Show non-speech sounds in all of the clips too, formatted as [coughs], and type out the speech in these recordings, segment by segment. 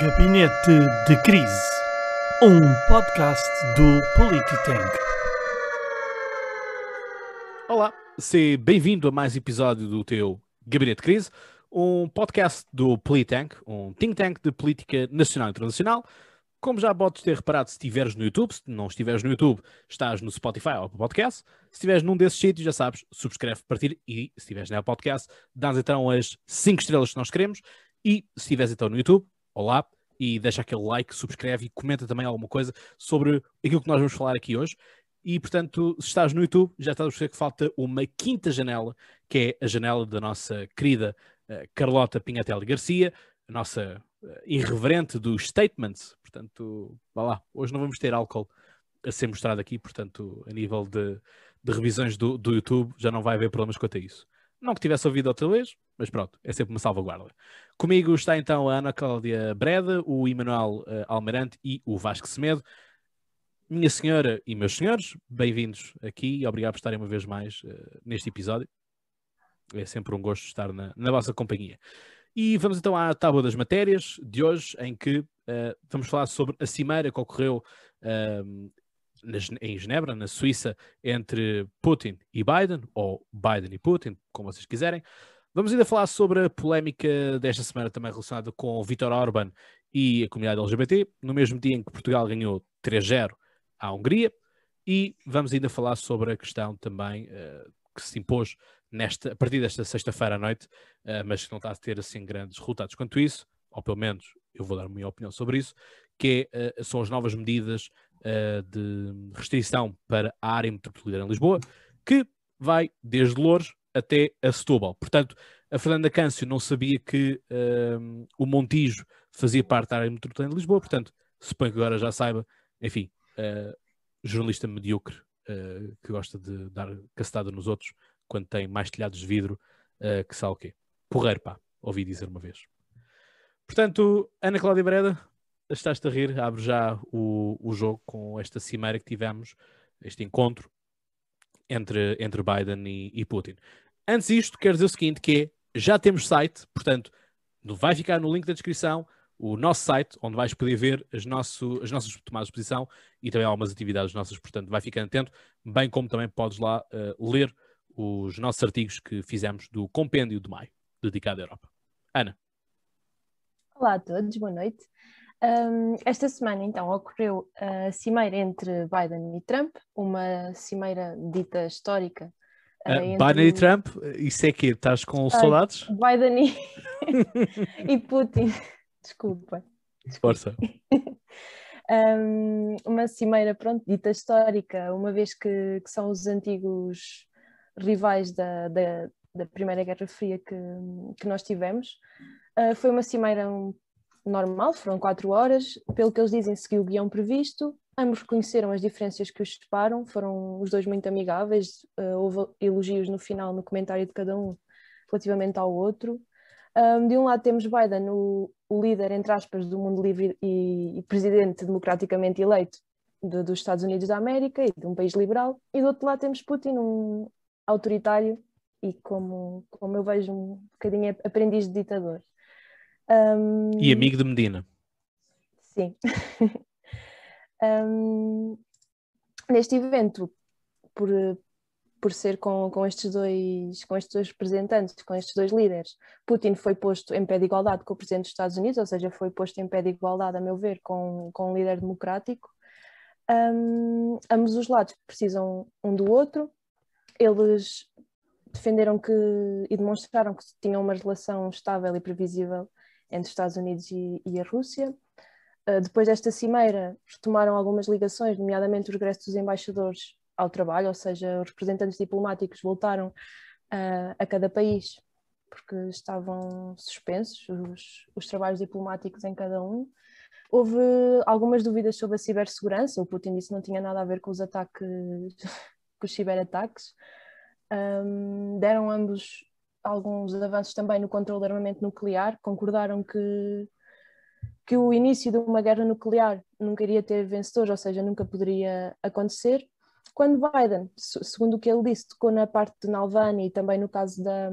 Gabinete de Crise, um podcast do Polititank. Olá, seja bem-vindo a mais episódio do teu Gabinete de Crise, um podcast do Politank, um think tank de política nacional e internacional. Como já podes ter reparado, se estiveres no YouTube, se não estiveres no YouTube, estás no Spotify ou no podcast. Se estiveres num desses sítios, já sabes, subscreve, partilha e se estiveres no podcast, dás então as 5 estrelas que nós queremos. E se estiveres então no YouTube, olá, e deixa aquele like, subscreve e comenta também alguma coisa sobre aquilo que nós vamos falar aqui hoje. E, portanto, se estás no YouTube, já estás a perceber que falta uma quinta janela, que é a janela da nossa querida uh, Carlota Pinhatelli Garcia, a nossa uh, irreverente dos statements. Portanto, vá lá, hoje não vamos ter álcool a ser mostrado aqui, portanto, a nível de, de revisões do, do YouTube, já não vai haver problemas quanto a isso. Não que tivesse ouvido outra vez, mas pronto, é sempre uma salvaguarda. Comigo está então a Ana Cláudia Breda, o Emanuel uh, Almirante e o Vasco Semedo. Minha senhora e meus senhores, bem-vindos aqui e obrigado por estarem uma vez mais uh, neste episódio. É sempre um gosto estar na, na, vossa companhia. E vamos então à tábua das matérias de hoje, em que uh, vamos falar sobre a cimeira que ocorreu uh, em Genebra, na Suíça, entre Putin e Biden, ou Biden e Putin, como vocês quiserem. Vamos ainda falar sobre a polémica desta semana também relacionada com Vítor Orban e a comunidade LGBT, no mesmo dia em que Portugal ganhou 3-0 à Hungria. E vamos ainda falar sobre a questão também uh, que se impôs nesta, a partir desta sexta-feira à noite, uh, mas que não está a ter assim grandes resultados quanto isso, ou pelo menos eu vou dar a minha opinião sobre isso, que é, uh, são as novas medidas de restrição para a área metropolitana de Lisboa, que vai desde Louros até a Setúbal. Portanto, a Fernanda Câncio não sabia que o Montijo fazia parte da área metropolitana de Lisboa, portanto, suponho que agora já saiba, enfim, uh, jornalista medíocre uh, que gosta de dar cacetada nos outros quando tem mais telhados de vidro uh, que sabe o quê. Porreiro, pá, ouvi dizer uma vez. Portanto, Ana Cláudia Breda, estás-te a rir, abre já o, o jogo com esta cimeira que tivemos, este encontro entre, entre Biden e, e Putin. Antes disto, quero dizer o seguinte, que é, já temos site, portanto, vai ficar no link da descrição o nosso site, onde vais poder ver as, nosso, as nossas tomadas de posição e também algumas atividades nossas, portanto, vai ficar atento, bem como também podes lá uh, ler os nossos artigos que fizemos do Compêndio de Maio, dedicado à Europa. Ana. Olá a todos, boa noite. Um, esta semana, então, ocorreu a cimeira entre Biden e Trump, uma cimeira dita histórica. Uh, entre... Biden e Trump, isso é que estás com uh, saudades? Biden e, [laughs] e Putin. Desculpa. Força. um, [laughs] uma cimeira, pronto, dita histórica, uma vez que, que são os antigos rivais da, da, da, Primeira Guerra Fria que, que nós tivemos. Uh, foi uma cimeira normal, foram quatro horas, pelo que eles dizem, seguiu o guião previsto. Ambos reconheceram as diferenças que os separam, foram os dois muito amigáveis, uh, houve elogios no final, no comentário de cada um, relativamente ao outro. Um, de um lado temos Biden, o, o, líder, entre aspas, do mundo livre e, e presidente democraticamente eleito de, dos Estados Unidos da América e de um país liberal, e do outro lado temos Putin, um autoritário e, como, como eu vejo, um bocadinho aprendiz de ditador. Um, e amigo de Medina. Sim. [laughs] um, neste evento, por, por ser com, com, estes dois, com estes dois representantes, com estes dois líderes, Putin foi posto em pé de igualdade com o presidente dos Estados Unidos, ou seja, foi posto em pé de igualdade, a meu ver, com, com um líder democrático. Um, ambos os lados precisam um do outro. Eles defenderam que e demonstraram que tinham uma relação estável e previsível entre os Estados Unidos e, e a Rússia. Uh, depois desta cimeira, retomaram algumas ligações, nomeadamente o regresso dos embaixadores ao trabalho, ou seja, os representantes diplomáticos voltaram uh, a cada país porque estavam suspensos os, os trabalhos diplomáticos em cada um. Houve algumas dúvidas sobre a cibersegurança. O Putin disse que não tinha nada a ver com os ataques, [laughs] com os ciberataques. Um, deram ambos alguns avanços também no controle do armamento nuclear, concordaram que, que o início de uma guerra nuclear nunca iria ter vencedores, ou seja, nunca poderia acontecer. Quando Biden, segundo o que ele disse, tocou na parte de Nalvani e também no caso da,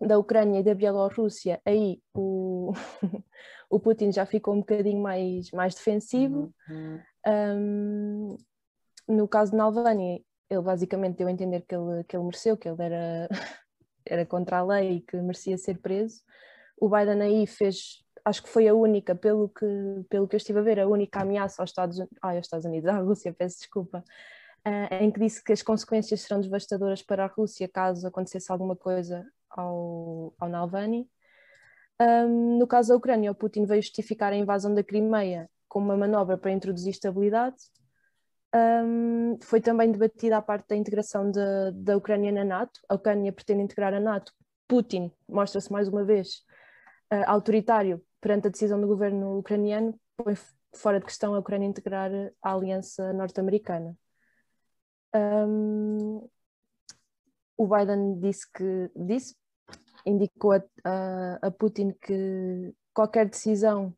da Ucrânia e da Bielorrússia, aí o, [laughs] o, Putin já ficou um bocadinho mais, mais defensivo. Uhum. Um, no caso de Navalny, ele basicamente deu a entender que ele, que ele mereceu, que ele era, era contra a lei e que merecia ser preso. O Biden aí fez, acho que foi a única, pelo que, pelo que eu estive a ver, a única ameaça aos Estados, ai, aos Estados Unidos, [laughs] à Rússia, peço desculpa, uh, em que disse que as consequências serão devastadoras para a Rússia caso acontecesse alguma coisa ao, ao Navalny. Um, no caso da Ucrânia, o Putin veio justificar a invasão da Crimeia como uma manobra para introduzir estabilidade. Um, foi também debatida a parte da integração de, da Ucrânia na NATO. A Ucrânia pretende integrar a NATO. Putin mostra-se mais uma vez uh, autoritário perante a decisão do governo ucraniano, põe fora de questão a Ucrânia integrar a aliança norte-americana. Um, o Biden disse que disse, indicou a, a, a, Putin que qualquer decisão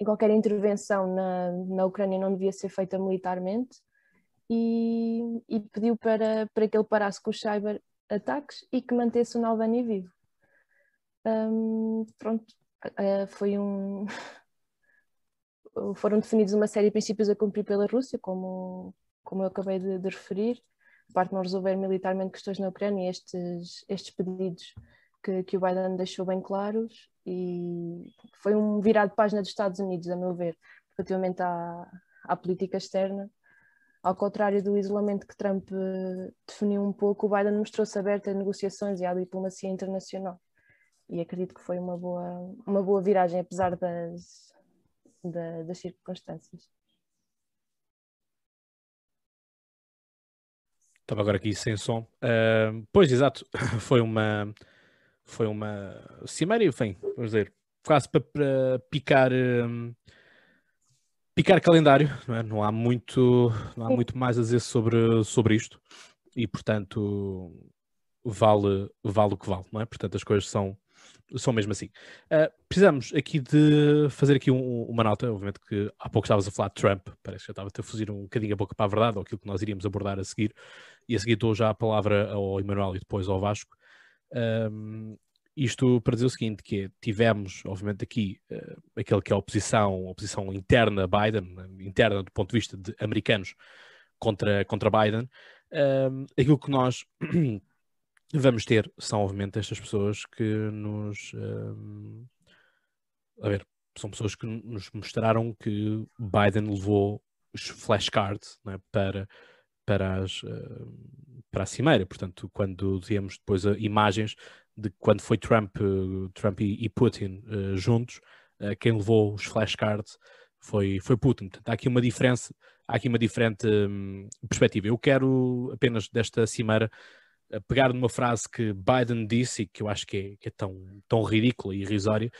e qualquer intervenção na, na Ucrânia não devia ser feita militarmente e, e pediu para, para que ele parasse com os cyber-ataques e que mantesse o Navalny vivo. Um, pronto, uh, foi um. [laughs] Foram definidos uma série de princípios a cumprir pela Rússia, como, como eu acabei de, de referir. A parte não resolver militarmente questões na Ucrânia, estes, estes pedidos que, que o Biden deixou bem claros, e foi um virado de página dos Estados Unidos, a meu ver, relativamente à, à política externa. Ao contrário do isolamento que Trump eh, definiu um pouco, o Biden mostrou-se aberto a negociações e à diplomacia internacional. E acredito que foi uma boa, uma boa viragem, apesar das, das, das circunstâncias. Estava agora aqui sem som. Uh, pois, exato, [laughs] foi uma foi uma cimeira, enfim, vamos dizer, quase para, para picar um, picar calendário, não, é? não, há muito não há muito mais a dizer sobre, sobre isto e portanto vale, vale o que vale, não é? Portanto as coisas são são mesmo assim. Uh, precisamos aqui de fazer aqui um, uma nota, obviamente que há pouco estavas a falar de Trump, parece que já estava a fugir um bocadinho a boca para a verdade, ou aquilo que nós iríamos abordar a seguir, e a seguir dou já a palavra ao Emanuel e depois ao Vasco. Um, isto para dizer o seguinte, que é, tivemos, obviamente, aqui uh, aquele que é a oposição, a oposição interna a Biden, interna do ponto de vista de americanos contra, contra Biden. Um, aquilo que nós [clears throat] vamos ter são, obviamente, estas pessoas que nos... Um, a ver, são pessoas que nos mostraram que Biden levou os flashcards né, para, para, as, uh, para a cimeira. Portanto, quando víamos depois imagens de quando foi Trump, uh, Trump e, Putin juntos, quem levou os flashcards foi, foi Putin. Portanto, há aqui uma diferença, há aqui uma diferente um, perspectiva. Eu quero apenas desta cimeira pegar numa frase que Biden disse e que eu acho que é, que é tão, tão ridícula e irrisória,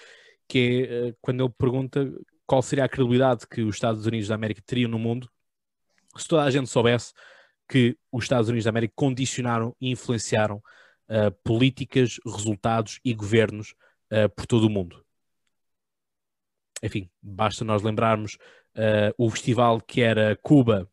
que é quando ele pergunta qual seria a credibilidade que os Estados Unidos da América teriam no mundo se toda a gente soubesse que os Estados Unidos da América condicionaram e influenciaram uh, políticas, resultados e governos uh, por todo o mundo. Enfim, basta nós lembrarmos uh, o festival que era Cuba,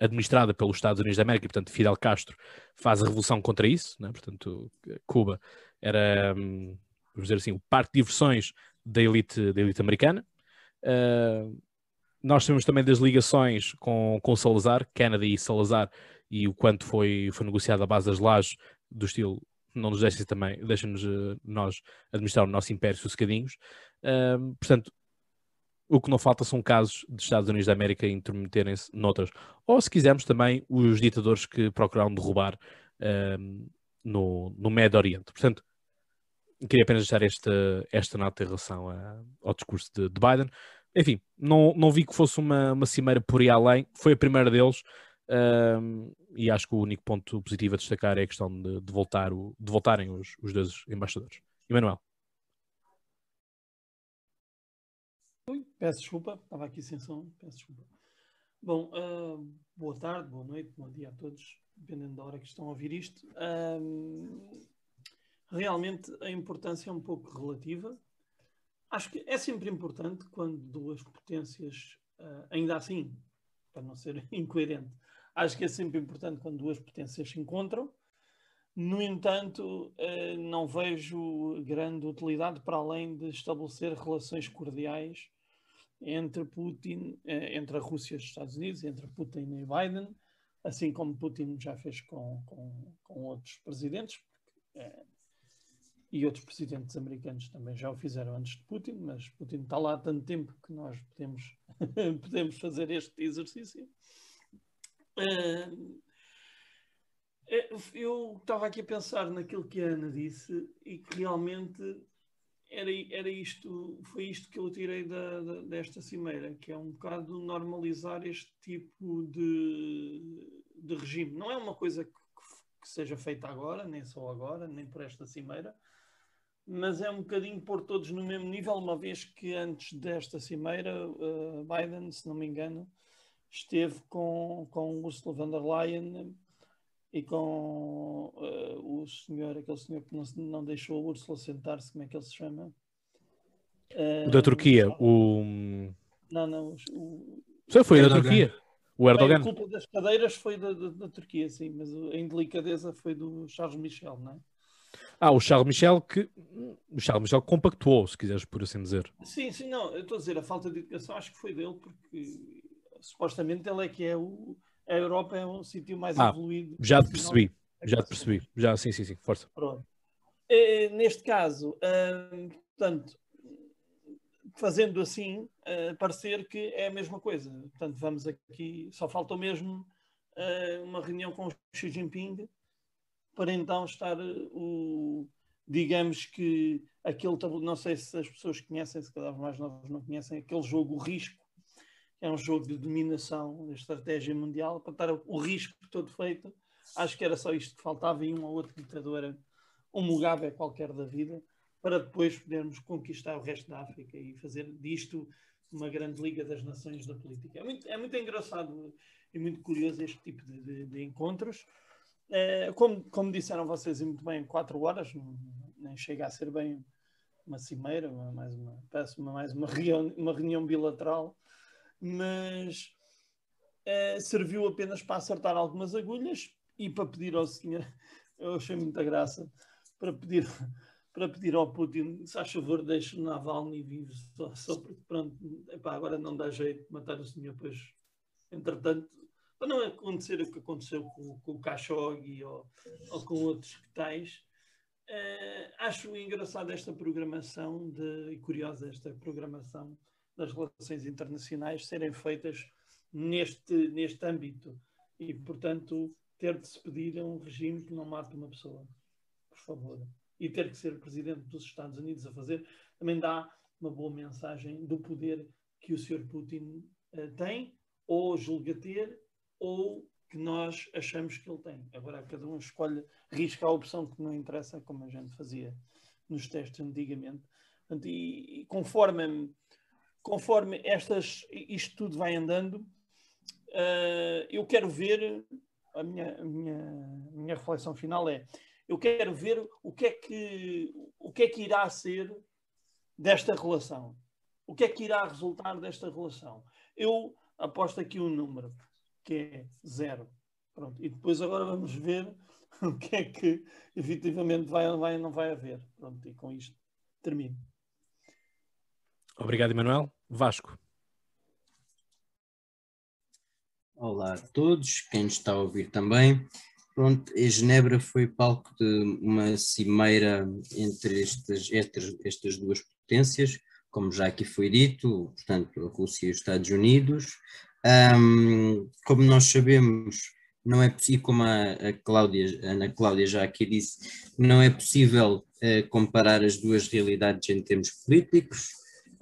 administrada pelos Estados Unidos da América, e portanto Fidel Castro faz a revolução contra isso, né? portanto Cuba era, um, vamos dizer assim, o parque de diversões da elite, da elite americana. Uh, nós temos também das ligações com, com Salazar, Kennedy e Salazar, e o quanto foi, foi negociado à base das lajes do estilo não nos deixem também, deixem-nos uh, nós administrar o nosso império sossegadinhos. Uh, portanto, o que não falta são casos dos Estados Unidos da América intermeterem-se noutras. Ou, se quisermos, também os ditadores que procuraram derrubar no, no Médio Oriente. Portanto, queria apenas deixar esta, esta nota em relação a, ao discurso de, de Biden enfim, não, não vi que fosse uma, uma cimeira por aí além, foi a primeira deles. E acho que o único ponto positivo a destacar é a questão de, de voltar o, de voltarem os, os dois embaixadores. Emanuel. Peço desculpa, estava aqui sem som, peço desculpa. Bom, uh, boa tarde, boa noite, bom dia a todos, dependendo da hora que estão a ouvir isto. Uh, realmente a importância é um pouco relativa, Acho que é sempre importante quando duas potências, uh, ainda assim, para não ser [laughs] incoerente, acho que é sempre importante quando duas potências se encontram. No entanto, uh, não vejo grande utilidade para além de estabelecer relações cordiais entre Putin, uh, entre a Rússia e os Estados Unidos, entre Putin e Biden, assim como Putin já fez com, com, com outros presidentes, porque, e outros presidentes americanos também já o fizeram antes de Putin, mas Putin está lá há tanto tempo que nós podemos, [laughs] podemos fazer este exercício. Uh, eu estava aqui a pensar naquilo que a Ana disse e que realmente era, era isto, foi isto que eu tirei da, da, desta cimeira, que é um bocado normalizar este tipo de, de regime. Não é uma coisa que, que seja feita agora, nem só agora, nem por esta cimeira, mas é um bocadinho pôr todos no mesmo nível, uma vez que antes desta cimeira, uh, Biden, se não me engano, esteve com, com Ursula von der Leyen e com uh, o senhor, aquele senhor que não, não deixou a Ursula sentar-se, como é que ele se chama? Uh, o da Turquia, o. Não, não. O, o... foi da Turquia. O Erdogan. a culpa das cadeiras foi da, da, da, Turquia, sim, mas a indelicadeza foi do Charles Michel, não é? Ah, o Charles Michel que o Charles Michel compactuou, se quiseres por assim dizer. Sim, sim, não, eu estou a dizer, a falta de educação acho que foi dele, porque supostamente ele é que é o. A Europa é um sítio mais ah, evoluído. Já te percebi, já te percebi. Já, sim, sim, sim, força. Pronto. É, neste caso, hum, portanto, fazendo assim, uh, parecer que é a mesma coisa. Portanto, vamos aqui, só falta mesmo uh, uma reunião com o Xi Jinping para então estar o, digamos que aquele, não sei se as pessoas conhecem, se cada vez mais novos não conhecem, aquele jogo o risco, que é um jogo de dominação, de estratégia mundial, para estar o risco todo feito. Acho que era só isto que faltava e um ou outro ditador, um Mugabe qualquer da vida, para depois podermos conquistar o resto da África e fazer disto uma grande liga das nações da política. É muito, é muito engraçado e muito curioso este tipo de, de, de encontros. É, como, como disseram vocês e muito bem, quatro horas, nem chega a ser bem uma cimeira, mais uma, parece uma, mais uma reunião, uma reunião bilateral, mas é, serviu apenas para acertar algumas agulhas e para pedir ao senhor, [laughs] eu achei muita graça, para pedir [laughs] para pedir ao Putin, se faz favor, deixe o Navalny vivo, só, só porque pronto, epá, agora não dá jeito de matar o senhor, pois entretanto, para não acontecer o que aconteceu com, com o Khashoggi ou, ou, com outros que tais, uh, acho engraçado esta programação de, e curiosa esta programação das relações internacionais serem feitas neste, neste âmbito e, portanto, ter de se pedir a um regime que não mate uma pessoa. Por favor e ter que ser presidente dos Estados Unidos a fazer, também dá uma boa mensagem do poder que o Sr. Putin uh, tem, ou julga ter, ou que nós achamos que ele tem. Agora cada um escolhe, risca a opção que não interessa, como a gente fazia nos testes antigamente. E, e conforme, conforme estas, isto tudo vai andando, uh, eu quero ver, a minha, a minha, a minha reflexão final é, eu quero ver o que é que, o que, é que irá ser desta relação. O que é que irá resultar desta relação? Eu aposto aqui um número, que é zero. Pronto. E depois agora vamos ver [laughs] o que é que efetivamente vai, vai não vai haver. Pronto, e com isto termino. Obrigado, Emanuel. Vasco. Olá a todos, quem está a ouvir também. Pronto, e Genebra foi palco de uma cimeira entre estas, estas, estas duas potências, como já aqui foi dito, portanto, a Rússia e os Estados Unidos. Um, como nós sabemos, não é possível, como a, a, Cláudia, a Ana Cláudia já aqui disse, não é possível uh, comparar as duas realidades em termos políticos,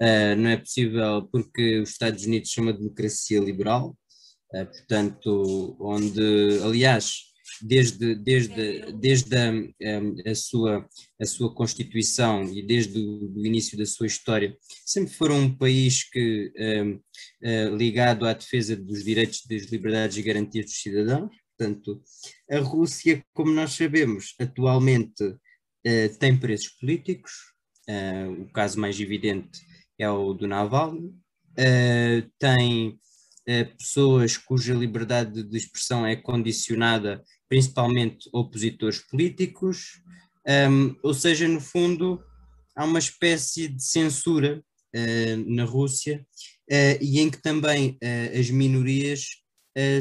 uh, não é possível porque os Estados Unidos são uma democracia liberal, uh, portanto, onde, aliás, desde, desde, desde a, a, sua, a sua constituição e desde o início da sua história, sempre foram um país que, um, uh, ligado à defesa dos direitos, das liberdades e garantias dos cidadãos. Portanto, a Rússia, como nós sabemos, atualmente uh, tem presos políticos, uh, o caso mais evidente é o do Navalny, tem pessoas cuja liberdade de expressão é condicionada principalmente opositores políticos, um, ou seja, no fundo, há uma espécie de censura uh, na Rússia uh, e em que também uh, as minorias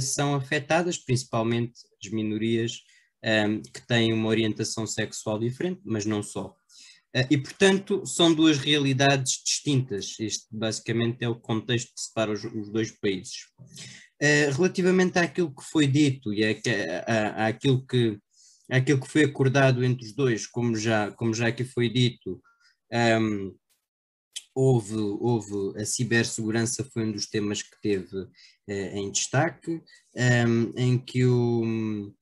são afetadas, principalmente as minorias um, que têm uma orientação sexual diferente, mas não só. e, portanto, são duas realidades distintas. Este, basicamente, é o contexto que separa os, os dois países. Relativamente àquilo que foi dito e àquilo que aquilo que foi acordado entre os dois, como já, como já aqui foi dito, um, houve, houve a cibersegurança foi um dos temas que teve uh, em destaque, um, em que o,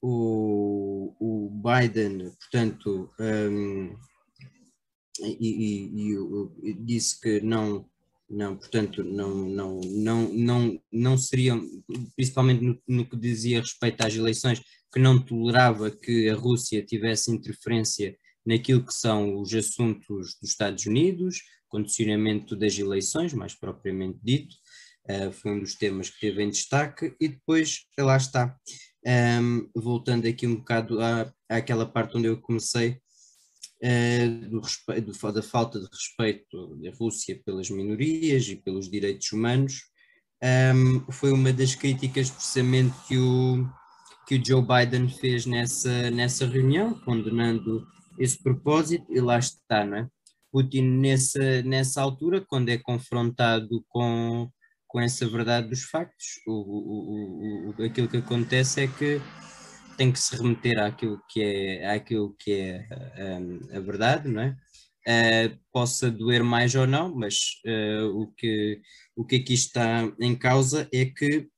o, o Biden, portanto, um, e, e, e, disse que não, não, portanto, não, não, não, não, não seriam, principalmente no, no que dizia respeito às eleições, que não tolerava que a Rússia tivesse interferência naquilo que são os assuntos dos Estados Unidos, condicionamento das eleições, mais propriamente dito, uh, foi um dos temas que teve em destaque, e depois, lá está, um, voltando aqui um bocado à, àquela parte onde eu comecei, do respeito, da falta de respeito da Rússia pelas minorias e pelos direitos humanos, um, ehm, foi uma das críticas precisamente que o que o Joe Biden fez nessa, nessa reunião, condenando esse propósito, e lá está, não é? Putin, nessa, nessa altura, quando é confrontado com, com essa verdade dos factos, o, o, o, aquilo que acontece é que tem que se remeter àquilo que é, àquilo que é a, a verdade, não é? Uh, possa doer mais ou não, mas uh, o, que, o que aqui está em causa é que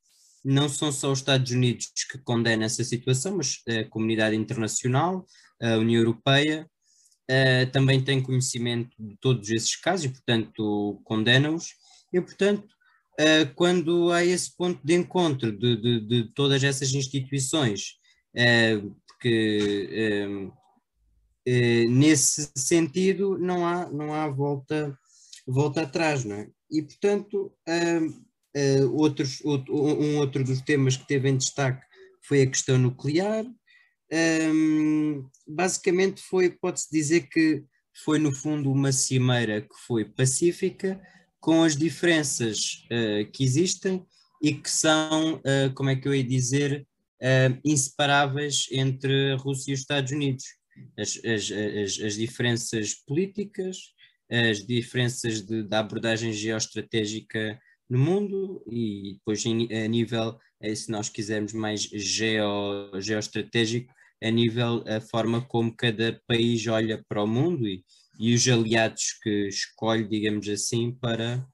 não são só os Estados Unidos que condenam essa situação, mas a comunidade internacional, a União Europeia, uh, também tem conhecimento de todos esses casos e, portanto, condena-os. E, portanto, quando há esse ponto de encontro de, de, de todas essas instituições, porque nesse sentido não há, não há volta, volta atrás, não é? E, portanto, Uh, outros, outro, um outro dos temas que teve em destaque foi a questão nuclear. Um, basicamente foi, pode-se dizer que foi no fundo uma cimeira que foi pacífica, com as diferenças uh, que existem e que são, uh, como é que eu ia dizer, inseparáveis entre a Rússia e os Estados Unidos. As, as, as, as diferenças políticas, as diferenças de, da abordagem geoestratégica no mundo e depois a nível, eh, se nós quisermos mais geo, geoestratégico, a nível a forma como cada país olha para o mundo e, e os aliados que escolhe, digamos assim, para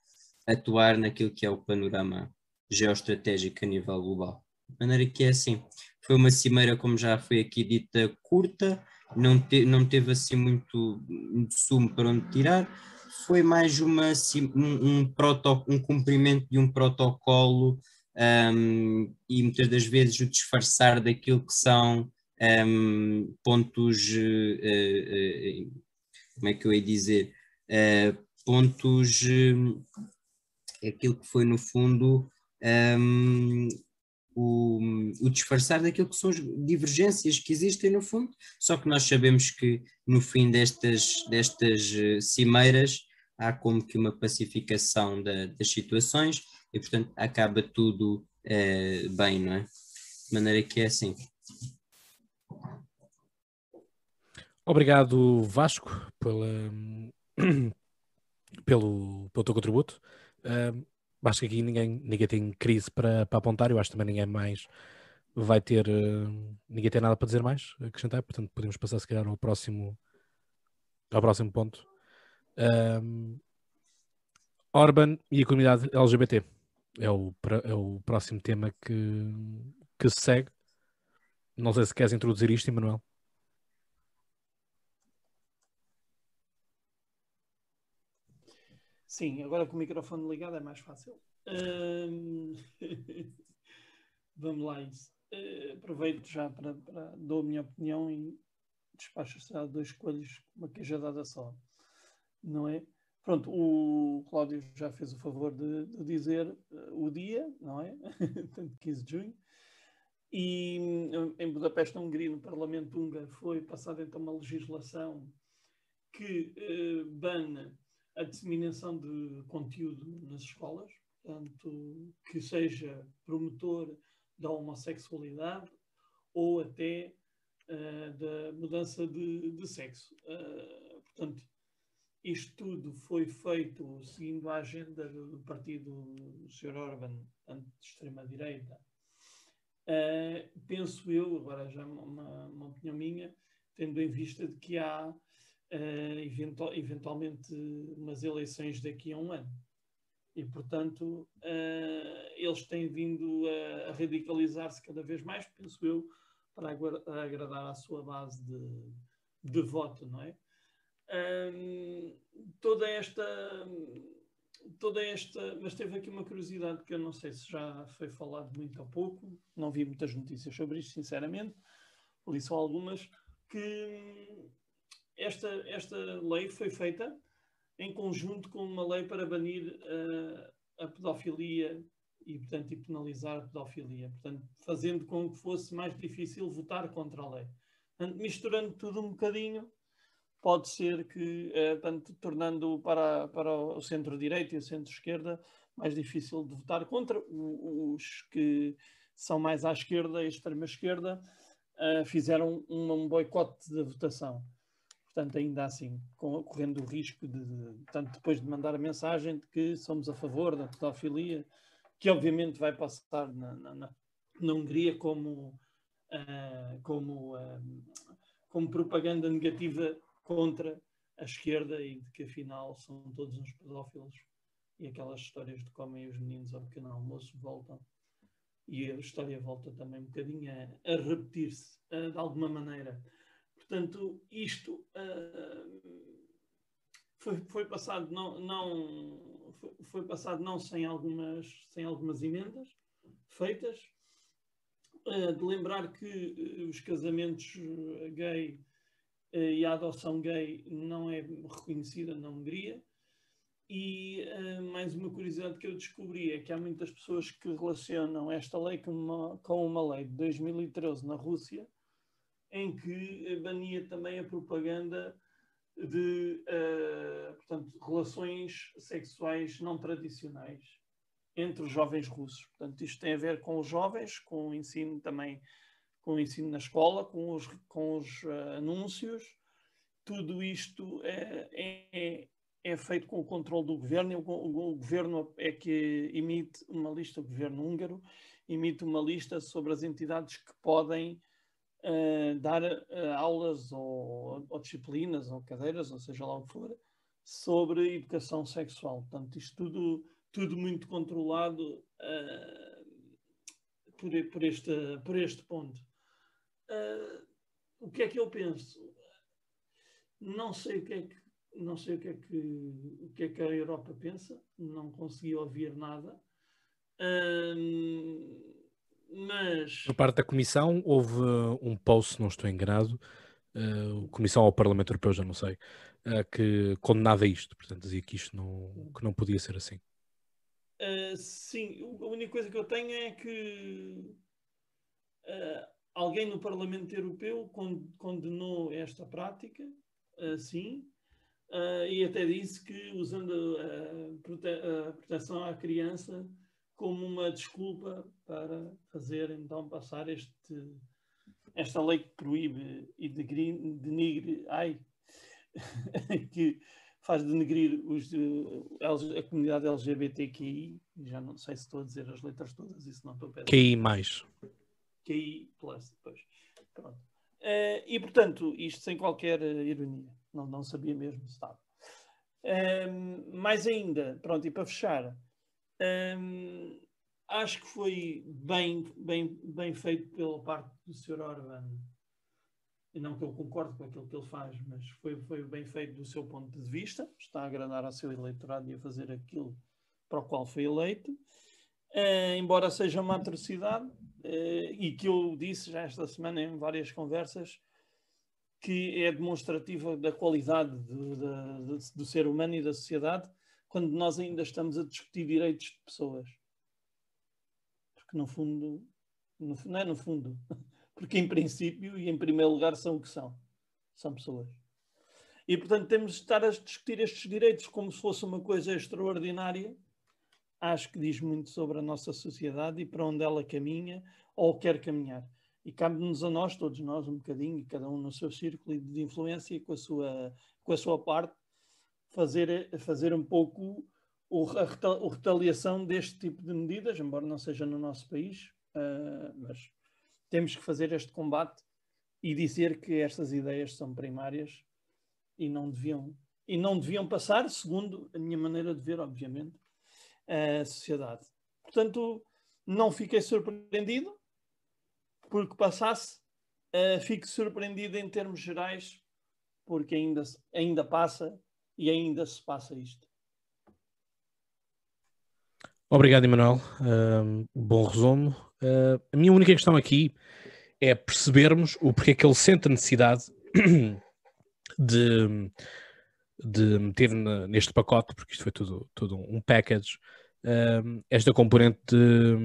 atuar naquilo que é o panorama geoestratégico a nível global. De maneira que é assim, foi uma cimeira, como já foi aqui dita, curta, não, te, não teve assim muito, sumo para onde tirar, foi mais uma, um, um, proto, um cumprimento de um protocolo um, e muitas das vezes o disfarçar daquilo que são um, pontos, uh, uh, como é que eu ia dizer, pontos, aquilo que foi no fundo um, o, o, disfarçar daquilo que são as divergências que existem no fundo, só que nós sabemos que no fim destas, destas eh, cimeiras há como que uma pacificação da, das situações e portanto acaba tudo é, bem, não é? De maneira que é assim. Obrigado Vasco pela, [clears throat] pelo, pelo teu contributo. Uh, acho que aqui ninguém, ninguém tem crise para, para apontar, eu acho que também ninguém mais vai ter, uh, ninguém tem nada para dizer mais, acrescentar, portanto podemos passar se calhar ao próximo, ao próximo ponto. Um, Orban e a comunidade LGBT é o, é o próximo tema que, que se segue. Não sei se queres introduzir isto, Emanuel. Sim, agora com o microfone ligado é mais fácil. [laughs] Vamos lá, isso. Uh, aproveito já para, para a minha opinião e despacho será dois coelhos, uma queijadada só. Não é? Pronto, o Cláudio já fez o favor de, de dizer uh, o dia, não é? [laughs] Tanto 15 de junho. E em Budapeste, na Hungria, no Parlamento húngaro, foi passada então uma legislação que eh, bana a disseminação de conteúdo nas escolas, portanto, que seja promotor da homossexualidade ou até uh, da mudança de, de sexo. Uh, portanto, isto tudo foi feito seguindo a agenda do partido do Sr. Orban, de extrema-direita. Uh, penso eu, agora já uma, uma, opinião minha, tendo em vista de que há uh, eventual, eventualmente umas eleições daqui a um ano. E, portanto, uh, eles têm vindo a, a radicalizar-se cada vez mais, penso eu, para agradar à sua base de, de voto, não é? Um, toda esta toda esta mas teve aqui uma curiosidade que eu não sei se já foi falado muito ou pouco não vi muitas notícias sobre isto sinceramente li só algumas que esta esta lei foi feita em conjunto com uma lei para banir uh, a pedofilia e, portanto, e penalizar a pedofilia, portanto, fazendo com que fosse mais difícil votar contra a lei. Portanto, misturando tudo um bocadinho, pode ser que, uh, portanto, tornando para, para o centro-direita e o centro-esquerda mais difícil de votar contra os que são mais à esquerda e extrema-esquerda, uh, fizeram um, um boicote da votação portanto, ainda assim, correndo o risco de, tanto depois de mandar a mensagem de que somos a favor da pedofilia, que obviamente vai passar na, na, na Hungria como, uh, como, uh, como propaganda negativa contra a esquerda e de que afinal são todos uns pedófilos e aquelas histórias de comem os meninos ao pequeno almoço voltam e a história volta também um bocadinho a, a repetir-se uh, de alguma maneira. Portanto, isto uh, foi, foi, passado não, não foi, foi, passado não sem algumas, sem algumas emendas feitas. Uh, de lembrar que uh, os casamentos gay e a adoção gay não é reconhecida na Hungria. E mais uma curiosidade que eu descobri é que há muitas pessoas que relacionam esta lei com uma, com uma lei de 2013 na Rússia, em que bania também a propaganda de uh, portanto, relações sexuais não tradicionais entre jovens russos. Portanto, isto tem a ver com os jovens, com o ensino também, com o ensino na escola, com os, com os uh, anúncios. Tudo isto é, é, é, feito com o controle do governo o, o governo é que emite uma lista, o governo húngaro emite uma lista sobre as entidades que podem uh, dar uh, aulas ou, ou, disciplinas ou cadeiras, ou seja lá o que for, sobre educação sexual. Portanto, isto tudo, tudo muito controlado uh, por, por, este, por este ponto. o que é que eu penso? Não sei o que é que não sei o que é que o que é que a Europa pensa, não consegui ouvir nada. Mas. Por parte da Comissão, houve uh, um post, não estou enganado, uh, Comissão ao Parlamento Europeu, já não sei, uh, que condenava isto, portanto dizia que isto não, que não podia ser assim. Uh, sim, a única coisa que eu tenho é que uh, alguém no Parlamento Europeu condenou esta prática, uh, sim, e até disse que usando a, prote a proteção à criança como uma desculpa para fazer então passar este, esta lei que proíbe e denigre, ai, [laughs] que faz denegrir os, a comunidade LGBTQI, já não sei se estou a dizer as letras todas, isso não estou a pedir. QI mais. QI plus, depois. Pronto. Uh, e portanto, isto sem qualquer ironia, não, não sabia mesmo se estava. Uh, mais ainda, pronto, e para fechar, um, acho que foi bem, bem, bem feito pela parte do Sr. Orban. Não que eu concorde com aquilo que ele faz, mas foi, foi bem feito do seu ponto de vista. Está a agradar ao seu eleitorado e a fazer aquilo para o qual foi eleito. Uh, embora seja uma atrocidade, uh, e que eu disse já esta semana em várias conversas, que é demonstrativa da qualidade do, do, do ser humano e da sociedade, quando nós ainda estamos a discutir direitos de pessoas. Porque, no fundo, no, não é no fundo, [laughs] porque em princípio e em primeiro lugar são o que são, são pessoas. E portanto temos de estar a discutir estes direitos como se fosse uma coisa extraordinária. Acho que diz muito sobre a nossa sociedade e para onde ela caminha ou quer caminhar. E cabe-nos a nós, todos nós, um bocadinho, cada um no seu círculo de influência, com a sua, com a sua parte, fazer, fazer um pouco o, a, retaliação deste tipo de medidas, embora não seja no nosso país, uh, mas temos que fazer este combate e dizer que estas ideias são primárias e não deviam e não deviam passar, segundo a minha maneira de ver, obviamente, a sociedade. Portanto, não fiquei surpreendido porque passasse, uh, fico surpreendido em termos gerais, porque ainda, ainda passa e ainda se passa isto. Obrigado, Emanuel. Uh, bom resumo. Uh, a minha única questão aqui é percebermos o porquê que ele sente a necessidade [coughs] de, de meter neste pacote, porque isto foi tudo, tudo um package, esta componente de,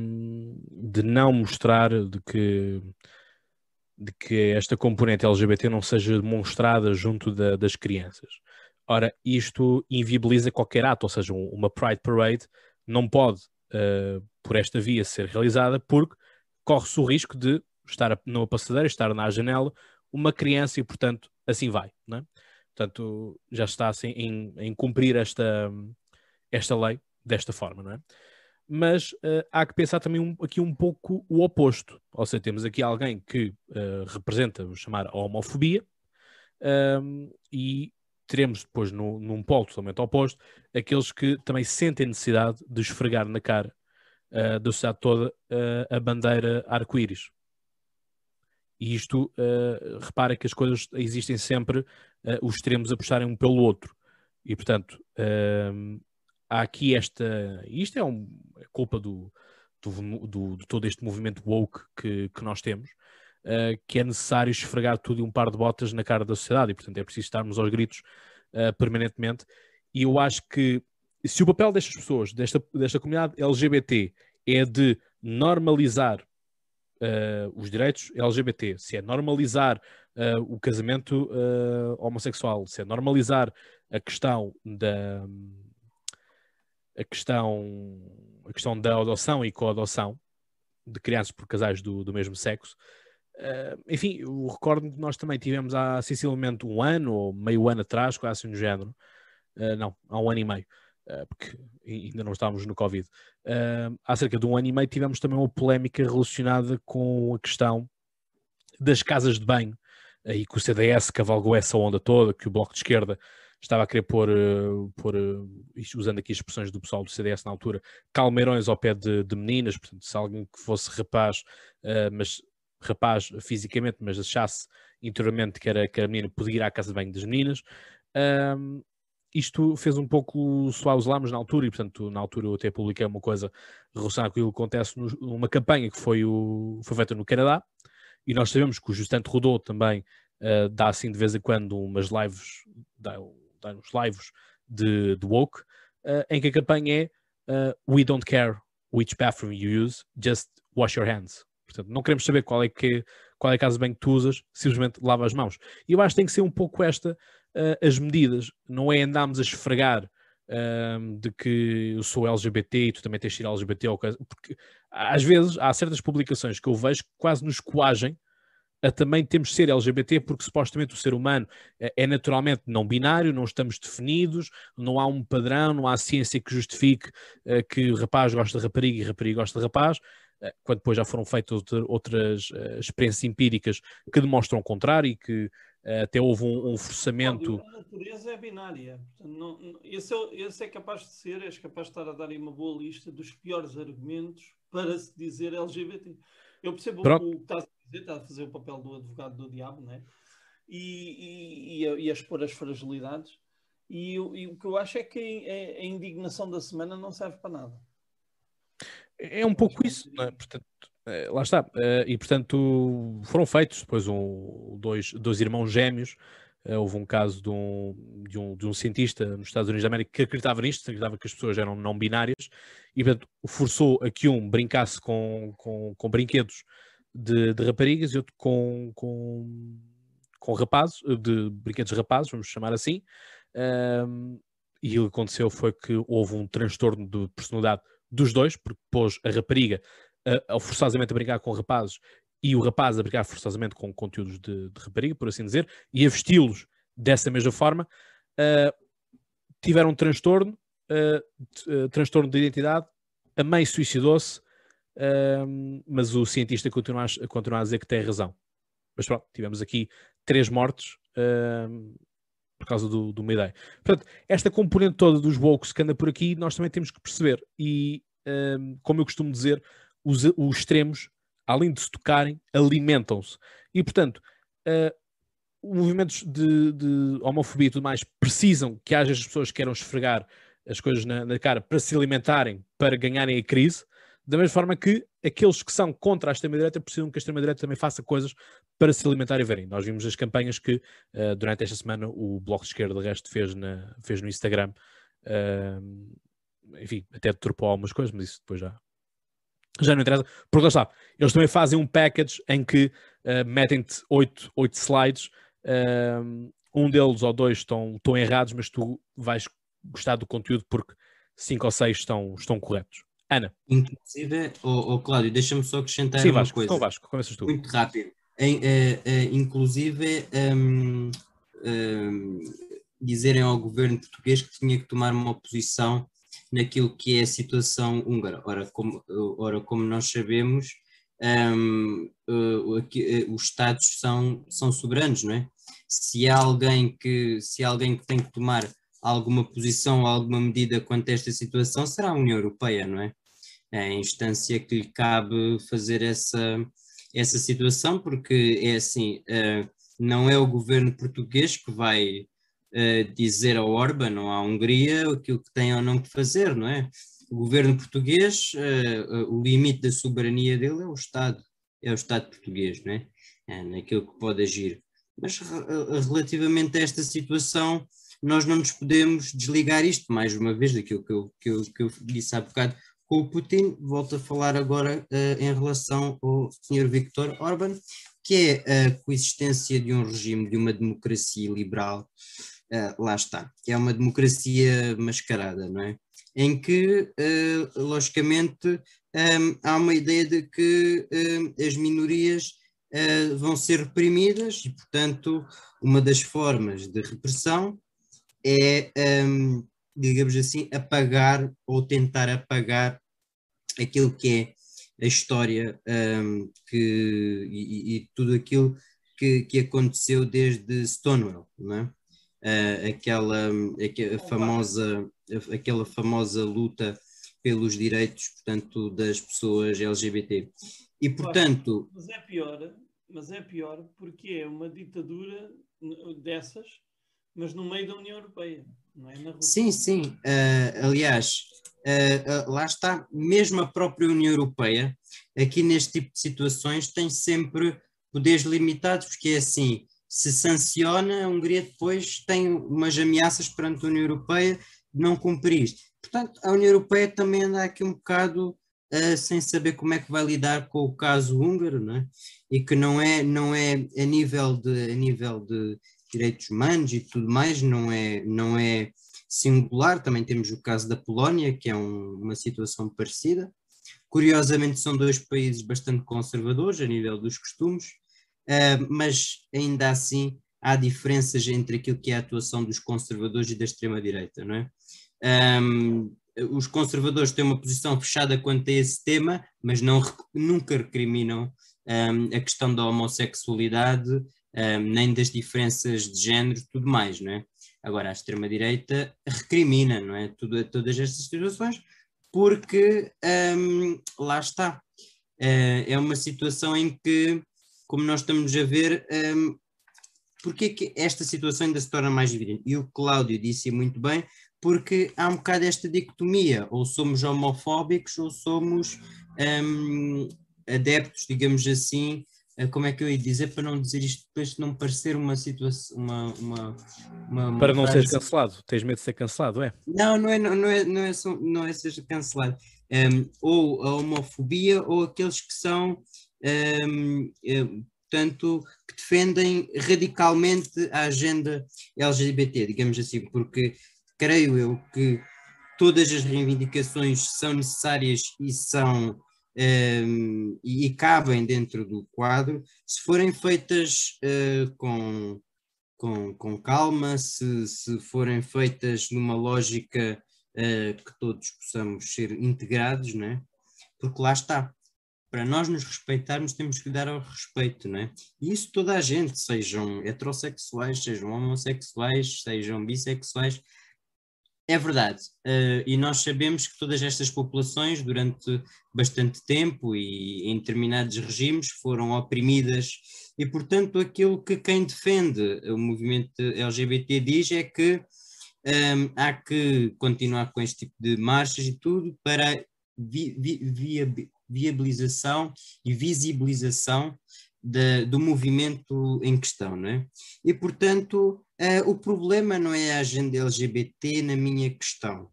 de não mostrar de que, de que esta componente LGBT não seja demonstrada junto da, das crianças. Ora, isto inviabiliza qualquer ato, ou seja, uma Pride Parade não pode, uh, por esta via, ser realizada porque corre-se o risco de estar numa passadeira, estar na janela, uma criança e, portanto, assim vai. Né? Portanto, já está assim em, em, cumprir esta, esta lei desta forma. Não é? Mas uh, há que pensar também um, aqui um pouco o oposto. Ou seja, temos aqui alguém que uh, representa, vamos chamar, a homofobia, um, e teremos depois no, num polo totalmente oposto aqueles que também sentem necessidade de esfregar na cara uh, da sociedade toda uh, a bandeira arco-íris. E isto, uh, repara que as coisas existem sempre, os extremos a puxarem um pelo outro. E, portanto, há aqui esta. Isto é, um, é culpa do, do, do, de todo este movimento woke que, que nós temos, uh, que é necessário esfregar tudo e um par de botas na cara da sociedade, e portanto é preciso estarmos aos gritos uh, permanentemente. E eu acho que se o papel destas pessoas, desta, desta comunidade LGBT, é de normalizar uh, os direitos LGBT, se é normalizar o casamento homossexual, se é normalizar a questão da a questão a questão da adoção e coadoção de crianças por casais do, do mesmo sexo, Uh, enfim, eu recordo que nós também tivemos há sensivelmente um ano ou meio ano atrás, quase assim no género, uh, não, há um ano e meio, uh, porque ainda não estávamos no Covid. há cerca de um ano e meio tivemos também uma polémica relacionada com a questão das casas de banho, e que o CDS cavalgou essa onda toda, que o Bloco de Esquerda estava a querer pôr, pôr usando aqui as expressões do pessoal do CDS na altura, calmeirões ao pé de, de meninas, portanto, se alguém que fosse rapaz, mas rapaz fisicamente, mas achasse interiormente que era, que era menino, podia ir à casa de banho das meninas. Um, isto fez um pouco soar os lamas na altura, e portanto, na altura eu até publiquei uma coisa relacionada com aquilo que acontece numa campanha que foi, o, foi feita no Canadá, e nós sabemos que o Justin Trudeau também uh, dá assim de vez em quando umas lives, dá, dá uns lives de, de woke, uh, em que a campanha é uh, We don't care which bathroom you use, just wash your hands. Portanto, não queremos saber qual é que qual é a casa de banho que tu usas, simplesmente lava as mãos. E eu acho que tem que ser um pouco esta uh, as medidas, não é andarmos a esfregar uh, de que eu sou LGBT e tu também tens de ir LGBT, ou porque às vezes há certas publicações que eu vejo que quase nos coagem a também temos de ser LGBT porque supostamente o ser humano é, é naturalmente não binário, não estamos definidos, não há um padrão, não há ciência que justifique uh, que rapaz gosta de rapariga e rapariga gosta de rapaz. Eh, quando depois já foram feitas outras uh, experiências empíricas que demonstram o contrário e que uh, até houve um, um forçamento. A natureza é binária. Não, esse, é, esse, é, capaz de ser, és capaz de estar a dar aí uma boa lista dos piores argumentos para se dizer LGBT. Eu percebo Pronto. o que estás a dizer, estás a fazer o papel do advogado do diabo, né? E, e, e, a, e a expor as fragilidades. E, e, o que eu acho é que a, a indignação da semana não serve para nada. É um pouco isso, é? portanto, é, lá está. É, e portanto foram feitos depois um, dois, dois irmãos gêmeos Uh, houve um caso de um, de, um, de um cientista nos Estados Unidos da América que acreditava nisto, acreditava que as pessoas eram não binárias e portanto, forçou a que um brincasse com, com, com brinquedos de, de, raparigas e outro com, com, com rapazes, de brinquedos rapazes, vamos chamar assim. Um, e o que aconteceu foi que houve um transtorno de personalidade dos dois, porque pôs a rapariga a, forçosamente a brincar com rapazes e o rapaz a brincar forçosamente com conteúdos de, de rapariga, por assim dizer, e a vesti-los dessa mesma forma, uh, tiveram um transtorno, uh, uh, transtorno de identidade, a mãe suicidou-se, mas o cientista continua a, continua a dizer que tem razão. Mas pronto, tivemos aqui três mortes por causa do, uma ideia. Portanto, esta componente toda dos woke que anda por aqui, nós também temos que perceber. E, como eu costumo dizer, os, os extremos, além de se tocarem, alimentam-se. E, portanto, uh, movimentos de, de, homofobia e tudo mais precisam que haja as pessoas que queiram esfregar as coisas na, na, cara para se alimentarem, para ganharem a crise, da mesma forma que aqueles que são contra a extrema-direita precisam que a extrema-direita também faça coisas para se alimentar e verem. Nós vimos as campanhas que uh, durante esta semana o Bloco de Esquerda, de resto, fez, na, fez no Instagram. Uh, enfim, até deturpou algumas coisas, mas isso depois já, já não interessa, porque lá está, eles também fazem um package em que uh, metem-te oito, slides, um deles ou dois estão, estão errados, mas tu vais gostar do conteúdo porque cinco ou seis estão, estão corretos. Ana. Inclusive, oh, oh Cláudio, deixa-me só acrescentar Sim, uma Vasco, coisa. Então Vasco, começas tu. Muito rápido. Em, uh, uh, inclusive, um, um, dizerem ao governo português que tinha que tomar uma posição naquilo que é a situação húngara. Ora, como, ora, como nós sabemos, um, uh, uh, os Estados são, são soberanos, não é? Se há alguém que, se há alguém que tem que tomar alguma posição, alguma medida quanto a esta situação, será a União Europeia, não é? É a instância que lhe cabe fazer essa, essa situação, porque é assim, uh, não é o governo português que vai uh, dizer ao Orban ou à Hungria aquilo que tem ou não que fazer, não é? O governo português, uh, o limite da soberania dele é o Estado, é o Estado português, não é? é naquilo que pode agir. Mas relativamente a esta situação, nós não nos podemos desligar isto, mais uma vez, daquilo que eu, que eu, que eu disse há bocado com o Putin. Volto a falar agora uh, em relação ao Sr. Viktor Orban, que é a coexistência de um regime, de uma democracia liberal uh, lá está, é uma democracia mascarada, não é? Em que, uh, logicamente, um, ehm, há uma ideia de que as minorias vão ser reprimidas e, portanto, uma das formas de repressão é, um, digamos assim, apagar ou tentar apagar aquilo que é a história que, e, e, tudo aquilo que, que aconteceu desde Stonewall, não é? uh, aquela, aquela, famosa, aquela famosa luta pelos direitos, portanto, das pessoas LGBT. E, portanto... Mas é pior, mas é pior porque é uma ditadura dessas, mas no meio da União Europeia, não é na Rússia. Sim, sim. Uh, aliás, uh, uh, lá está, mesmo a própria União Europeia, aqui neste tipo de situações, tem sempre poderes limitados, porque é assim, se sanciona, a Hungria depois tem umas ameaças perante a União Europeia de não cumprir. Portanto, a União Europeia também anda aqui um bocado uh, sem saber como é que vai lidar com o caso húngaro, não é? e que não é, não é a, nível de, a nível de direitos humanos e tudo mais, não é, não é singular. Também temos o caso da Polónia, que é um, uma situação parecida. Curiosamente, são dois países bastante conservadores a nível dos costumes, uh, mas ainda assim há diferenças entre aquilo que é a atuação dos conservadores e da extrema-direita, não é? Um, os conservadores têm uma posição fechada quanto a esse tema, mas não, nunca recriminam um, a questão da homossexualidade, um, nem das diferenças de género, tudo mais, não é? Agora, a extrema-direita recrimina, não é? Tudo, todas estas situações, porque um, lá está. Uh, é uma situação em que como nós estamos a ver, um, porque é que esta situação ainda se torna mais evidente? E o Cláudio disse muito bem, porque há um bocado esta dicotomia, ou somos homofóbicos ou somos um, adeptos, digamos assim, como é que eu ia dizer para não dizer isto depois de não parecer uma situação, uma, uma, uma, Para não frase... seres cancelado, tens medo de ser cancelado, é? Não, não é, não, não é, não é, só, não é seja cancelado. Um, ou a homofobia ou aqueles que são um, um, portanto, que defendem radicalmente a agenda LGBT, digamos assim, porque creio eu que todas as reivindicações são necessárias e são um, e, e, cabem dentro do quadro se forem feitas uh, com, com, com calma, se, se forem feitas numa lógica uh, que todos possamos ser integrados, né? porque lá está, para nós nos respeitarmos, temos que dar ao respeito, não é? E isso toda a gente, sejam heterossexuais, sejam homossexuais, sejam bissexuais, é verdade. Uh, e nós sabemos que todas estas populações, durante bastante tempo e em determinados regimes, foram oprimidas, e portanto, aquilo que quem defende o movimento LGBT diz é que um, ehm, há que continuar com este tipo de marchas e tudo para vi, vi, viabilização e visibilização do movimento em questão, não é? E, portanto, uh, o problema não é a agenda LGBT na minha questão.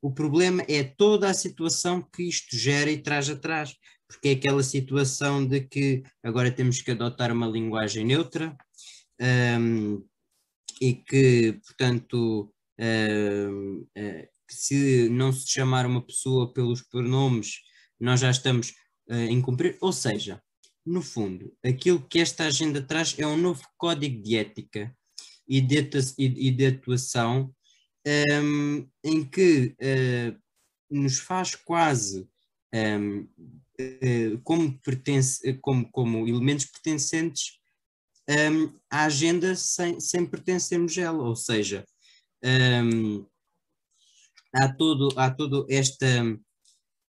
O problema é toda a situação que isto gera e traz atrás, porque é aquela situação de que agora temos que adotar uma linguagem neutra um, e que, portanto, um, uh, eh, se não se chamar uma pessoa pelos pronomes nós já estamos uh, em cumprir, ou seja, no fundo, aquilo que esta agenda traz é um novo código de ética e de, atuação um, em que uh, nos faz quase um, uh, eh, como, pertence, como, como elementos pertencentes um, à agenda sem, sem pertencermos a ela, ou seja, há todo, há todo esta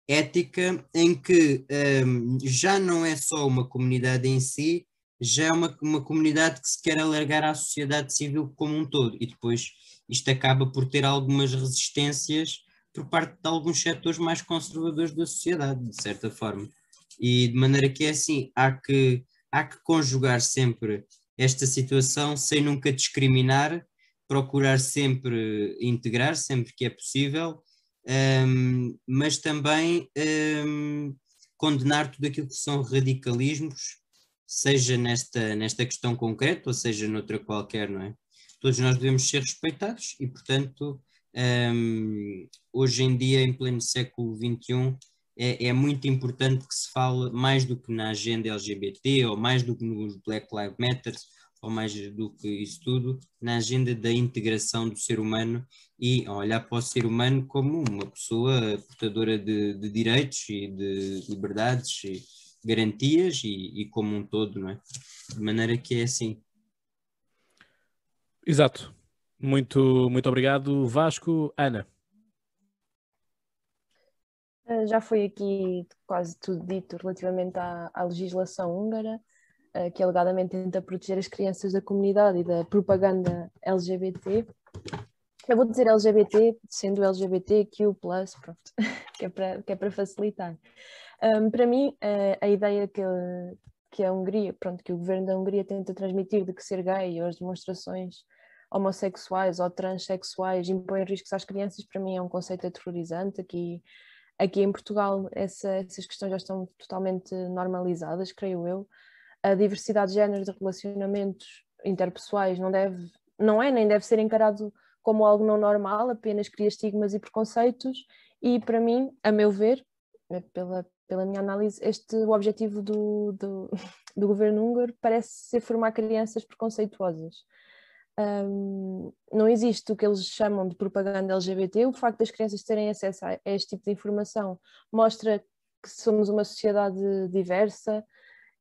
ética em que um, já não é só uma comunidade em si, já é uma, uma comunidade que se quer alargar à sociedade civil como um todo. E depois isto acaba por ter algumas resistências por parte de alguns setores mais conservadores da sociedade, de certa forma. E de maneira que é assim, há que, há que conjugar sempre esta situação sem nunca discriminar, procurar sempre integrar, sempre que é possível, um, mas também um, condenar tudo aquilo que são radicalismos, seja nesta, nesta questão concreta ou seja noutra qualquer, não é? Todos nós devemos ser respeitados e, portanto, um, hoje em dia, em pleno século XXI, é, é, muito importante que se fale mais do que na agenda LGBT ou mais do que nos Black Lives Matter ou mais do que isso tudo, na agenda da integração do ser humano e olhar para o ser humano como uma pessoa portadora de, de direitos e de liberdades e garantias e, e, como um todo, não é? De maneira que é assim. Exato. Muito, muito obrigado, Vasco. Ana. Eh, já foi aqui quase tudo dito relativamente à, à legislação húngara. Eh, que alegadamente tenta proteger as crianças da comunidade e da propaganda LGBT. Eu vou dizer LGBT, sendo LGBTQ+, pronto, [laughs] que é para, que é para facilitar. Um, para mim, a, a ideia que, que a Hungria, pronto, que o governo da Hungria tenta transmitir de que ser gay ou as demonstrações homossexuais ou transexuais impõem riscos às crianças, para mim é um conceito aterrorizante. Aqui, aqui em Portugal essa, essas questões já estão totalmente normalizadas, creio eu a diversidade de géneros de relacionamentos interpessoais não deve, não é nem deve ser encarado como algo não normal, apenas cria estigmas e preconceitos e para mim, a meu ver, né, pela, pela minha análise, este o objetivo do, do, [laughs] do governo húngaro parece ser formar crianças preconceituosas. Um, não existe o que eles chamam de propaganda LGBT, o facto das crianças terem acesso a este tipo de informação mostra que somos uma sociedade diversa,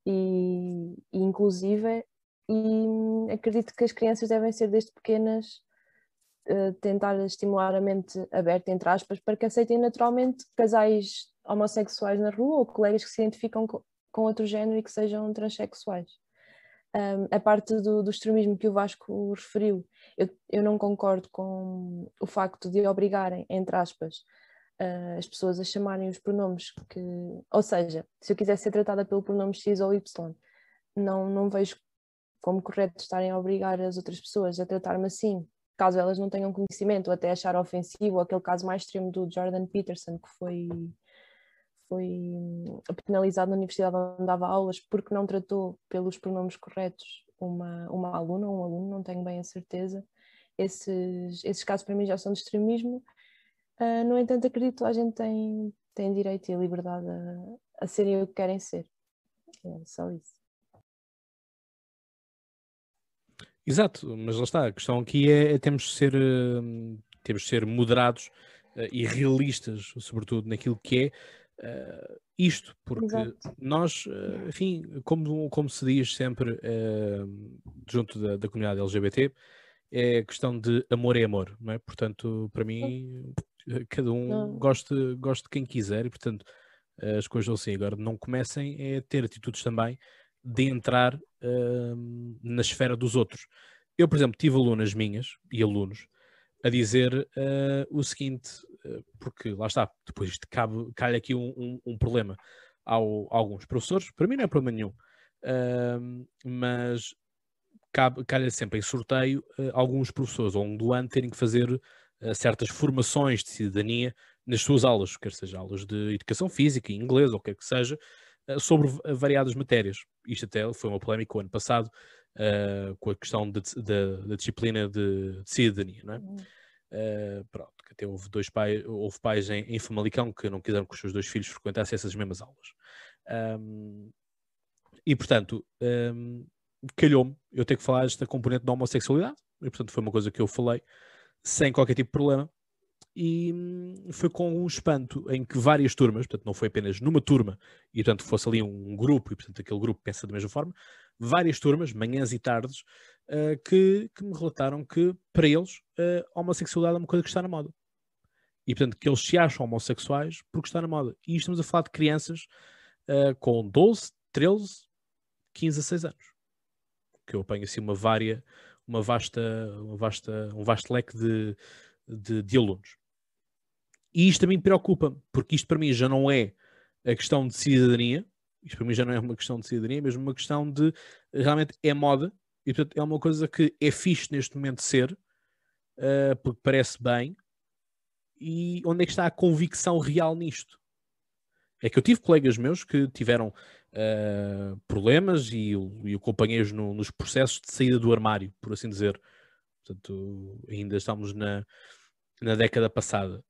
e, e inclusiva e acredito que as crianças devem ser desde pequenas uh, tentar estimular a mente aberta, entre aspas, para que aceitem naturalmente casais homossexuais na rua ou colegas que se identificam com, com outro género e que sejam transexuais. Um, a parte do, do, extremismo que o Vasco referiu, eu, eu não concordo com o facto de obrigarem, entre aspas, uh, as pessoas a chamarem os pronomes que. Ou seja, se eu quiser ser tratada pelo pronome X ou Y, não, não vejo como correto estarem a obrigar as outras pessoas a tratar-me assim, caso elas não tenham conhecimento, ou até achar ofensivo, aquele caso mais extremo do Jordan Peterson, que foi, foi penalizado na universidade onde dava aulas porque não tratou pelos pronomes corretos uma, uma aluna ou um aluno, não tenho bem a certeza. Esses, esses casos para mim já são de extremismo. Uh, no entanto, acredito que a gente tem, tem direito e liberdade a, a serem o que querem ser. É só isso. Exato, mas lá está, a questão aqui é, é temos de ser, uh, temos de ser moderados uh, e realistas, sobretudo naquilo que é uh, isto, porque Exato. nós, enfim, como, como se diz sempre junto da, da, comunidade LGBT, é questão de amor é amor, não é? Portanto, para mim, [laughs] cada um gosta, gosta de quem quiser e, portanto, as coisas assim. Agora, não comecem a ter atitudes também de entrar uh, na esfera dos outros. Eu, por exemplo, tive alunas minhas e alunos a dizer uh, o seguinte, uh, porque lá está, depois cabe, calha aqui um, um, um problema ao, a alguns professores, para mim não é problema nenhum, mas cabe, calha sempre em sorteio alguns professores ao longo do ano terem que fazer certas formações de cidadania nas suas aulas, quer seja aulas de educação física, inglês ou o que quer que seja, eh, sobre variadas matérias. Isto até foi uma polémica o ano passado uh, com a questão da disciplina de, de, cidadania, não é? Uh, pronto, que até houve dois pais, houve pais em, em Famalicão que não quiseram que os seus dois filhos frequentassem essas mesmas aulas. Um, e portanto, um, calhou-me eu ter que falar esta componente da homossexualidade, e portanto foi uma coisa que eu falei sem qualquer tipo de problema e hum, foi com um espanto em que várias turmas, portanto não foi apenas numa turma, e portanto fosse ali um grupo, e portanto aquele grupo pensa da mesma forma, várias turmas, manhãs e tardes, uh, que, que, me relataram que para eles uh, a homossexualidade é uma coisa que está na moda. E portanto que eles se acham homossexuais porque está na moda. E estamos a falar de crianças uh, com 12, 13, 15 a 6 anos. Que eu apanho assim uma vária, uma vasta, uma vasta, um vasto leque de, de, de alunos. E isto também me preocupa, porque isto para mim já não é a questão de cidadania, isto para mim já não é uma questão de cidadania, é mesmo uma questão de realmente é moda, e portanto é uma coisa que é fixe neste momento ser, uh, porque parece bem, e onde é que está a convicção real nisto? É que eu tive colegas meus que tiveram uh, problemas e eu, acompanhei-os no, nos processos de saída do armário, por assim dizer. Portanto, ainda estamos na, na década passada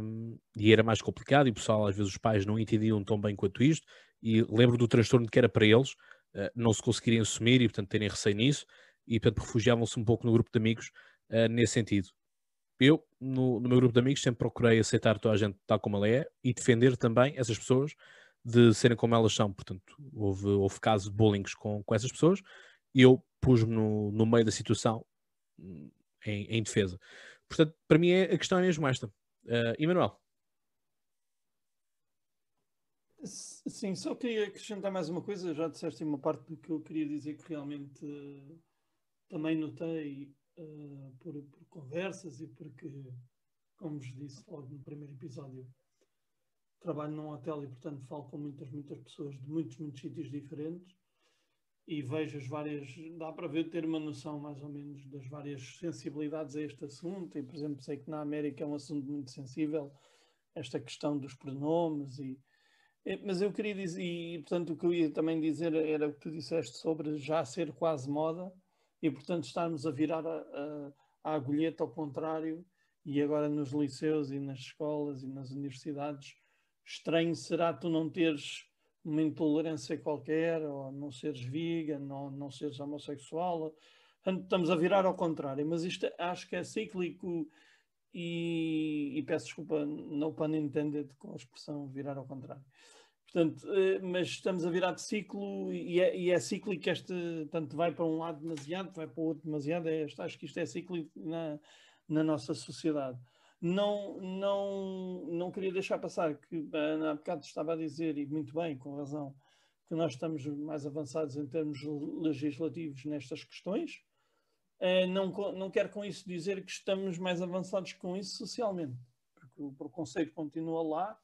um, e era mais complicado e o pessoal, às vezes os pais não entendiam tão bem quanto isto e lembro do transtorno que era para eles uh, não se conseguirem assumir e portanto terem receio nisso e portanto refugiavam-se um pouco no grupo de amigos uh, nesse sentido. Eu, no, no, meu grupo de amigos, sempre procurei aceitar toda a gente tal como ela é e defender também essas pessoas de serem como elas são. Portanto, houve, houve casos de bullying com, com essas pessoas e eu pus-me no, no meio da situação hum, em, em defesa. Portanto, para mim é, a questão é mesmo esta. Uh, Emanuel. Sim, só queria acrescentar mais uma coisa. Já disseste uma parte do que eu queria dizer que realmente uh, também notei uh, por, por, conversas e porque, como vos disse logo no primeiro episódio, trabalho num hotel e, portanto, falo com muitas, muitas pessoas de muitos, muitos sítios diferentes e vejo as várias, dá para ver, ter uma noção mais ou menos das várias sensibilidades a este assunto, e por exemplo, sei que na América é um assunto muito sensível, esta questão dos pronomes, e, mas eu queria dizer, e portanto o que eu ia também dizer era o que tu disseste sobre já ser quase moda, e portanto estarmos a virar a, a, a agulheta ao contrário, e agora nos liceus e nas escolas e nas universidades, estranho será tu não teres uma intolerância qualquer, ou não seres vegan, ou não seres homossexual. Estamos a virar ao contrário, mas isto acho que é cíclico e, e peço desculpa, no pun intended, com a expressão virar ao contrário. Portanto, eh, mas estamos a virar de ciclo e é, e é cíclico este, tanto vai para um lado demasiado, vai para o outro demasiado, é, acho que isto é cíclico na, na nossa sociedade não, não, não queria deixar passar que a Ana bocado estava a dizer, e muito bem, com razão, que nós estamos mais avançados em termos legislativos nestas questões. Eh, não, não quero com isso dizer que estamos mais avançados com isso socialmente, porque o preconceito continua lá.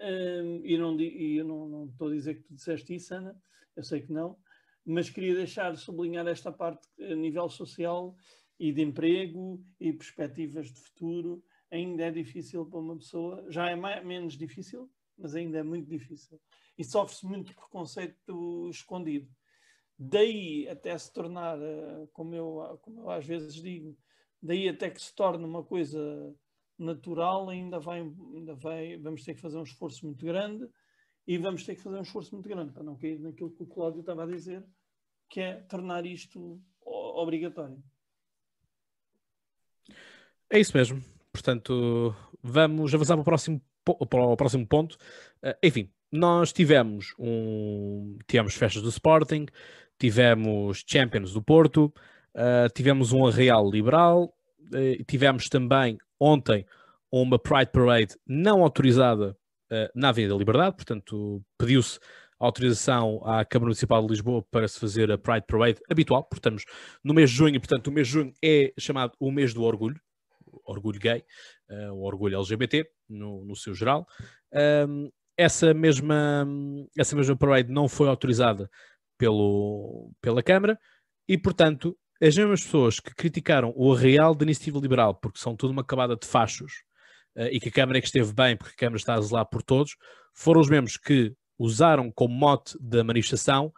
Eh, e, não, e eu não, não estou a dizer que tu disseste isso, Ana, eu sei que não, mas queria deixar sublinhar esta parte a nível social e de emprego e perspectivas de futuro. Ainda é difícil para uma pessoa, já é mais, menos difícil, mas ainda é muito difícil. E sofre-se muito preconceito escondido. Daí até se tornar, eh, como eu, como eu às vezes digo, daí até que se torne uma coisa natural, ainda vai, ainda vai, vamos ter que fazer um esforço muito grande e vamos ter que fazer um esforço muito grande para não cair naquilo que o Cláudio estava a dizer, que é tornar isto obrigatório. É isso mesmo. Portanto, vamos avançar para o próximo, para o próximo ponto. Uh, enfim, nós tivemos um tivemos festas do Sporting, tivemos Champions do Porto, uh, tivemos um Real Liberal, uh, tivemos também ontem uma Pride Parade não autorizada uh, na Avenida Liberdade, portanto pediu-se autorização à Câmara Municipal de Lisboa para se fazer a Pride Parade habitual, portanto no mês de junho, portanto o mês de junho é chamado o mês do orgulho, orgulho gay, uh, o orgulho LGBT no, no seu geral. Um, essa mesma, essa mesma parade não foi autorizada pelo, pela Câmara e, portanto, as mesmas pessoas que criticaram o Real da Iniciativa Liberal porque são tudo uma camada de fachos uh, e que a Câmara é que esteve bem porque a Câmara está a zelar por todos, foram os mesmos que usaram como mote da manifestação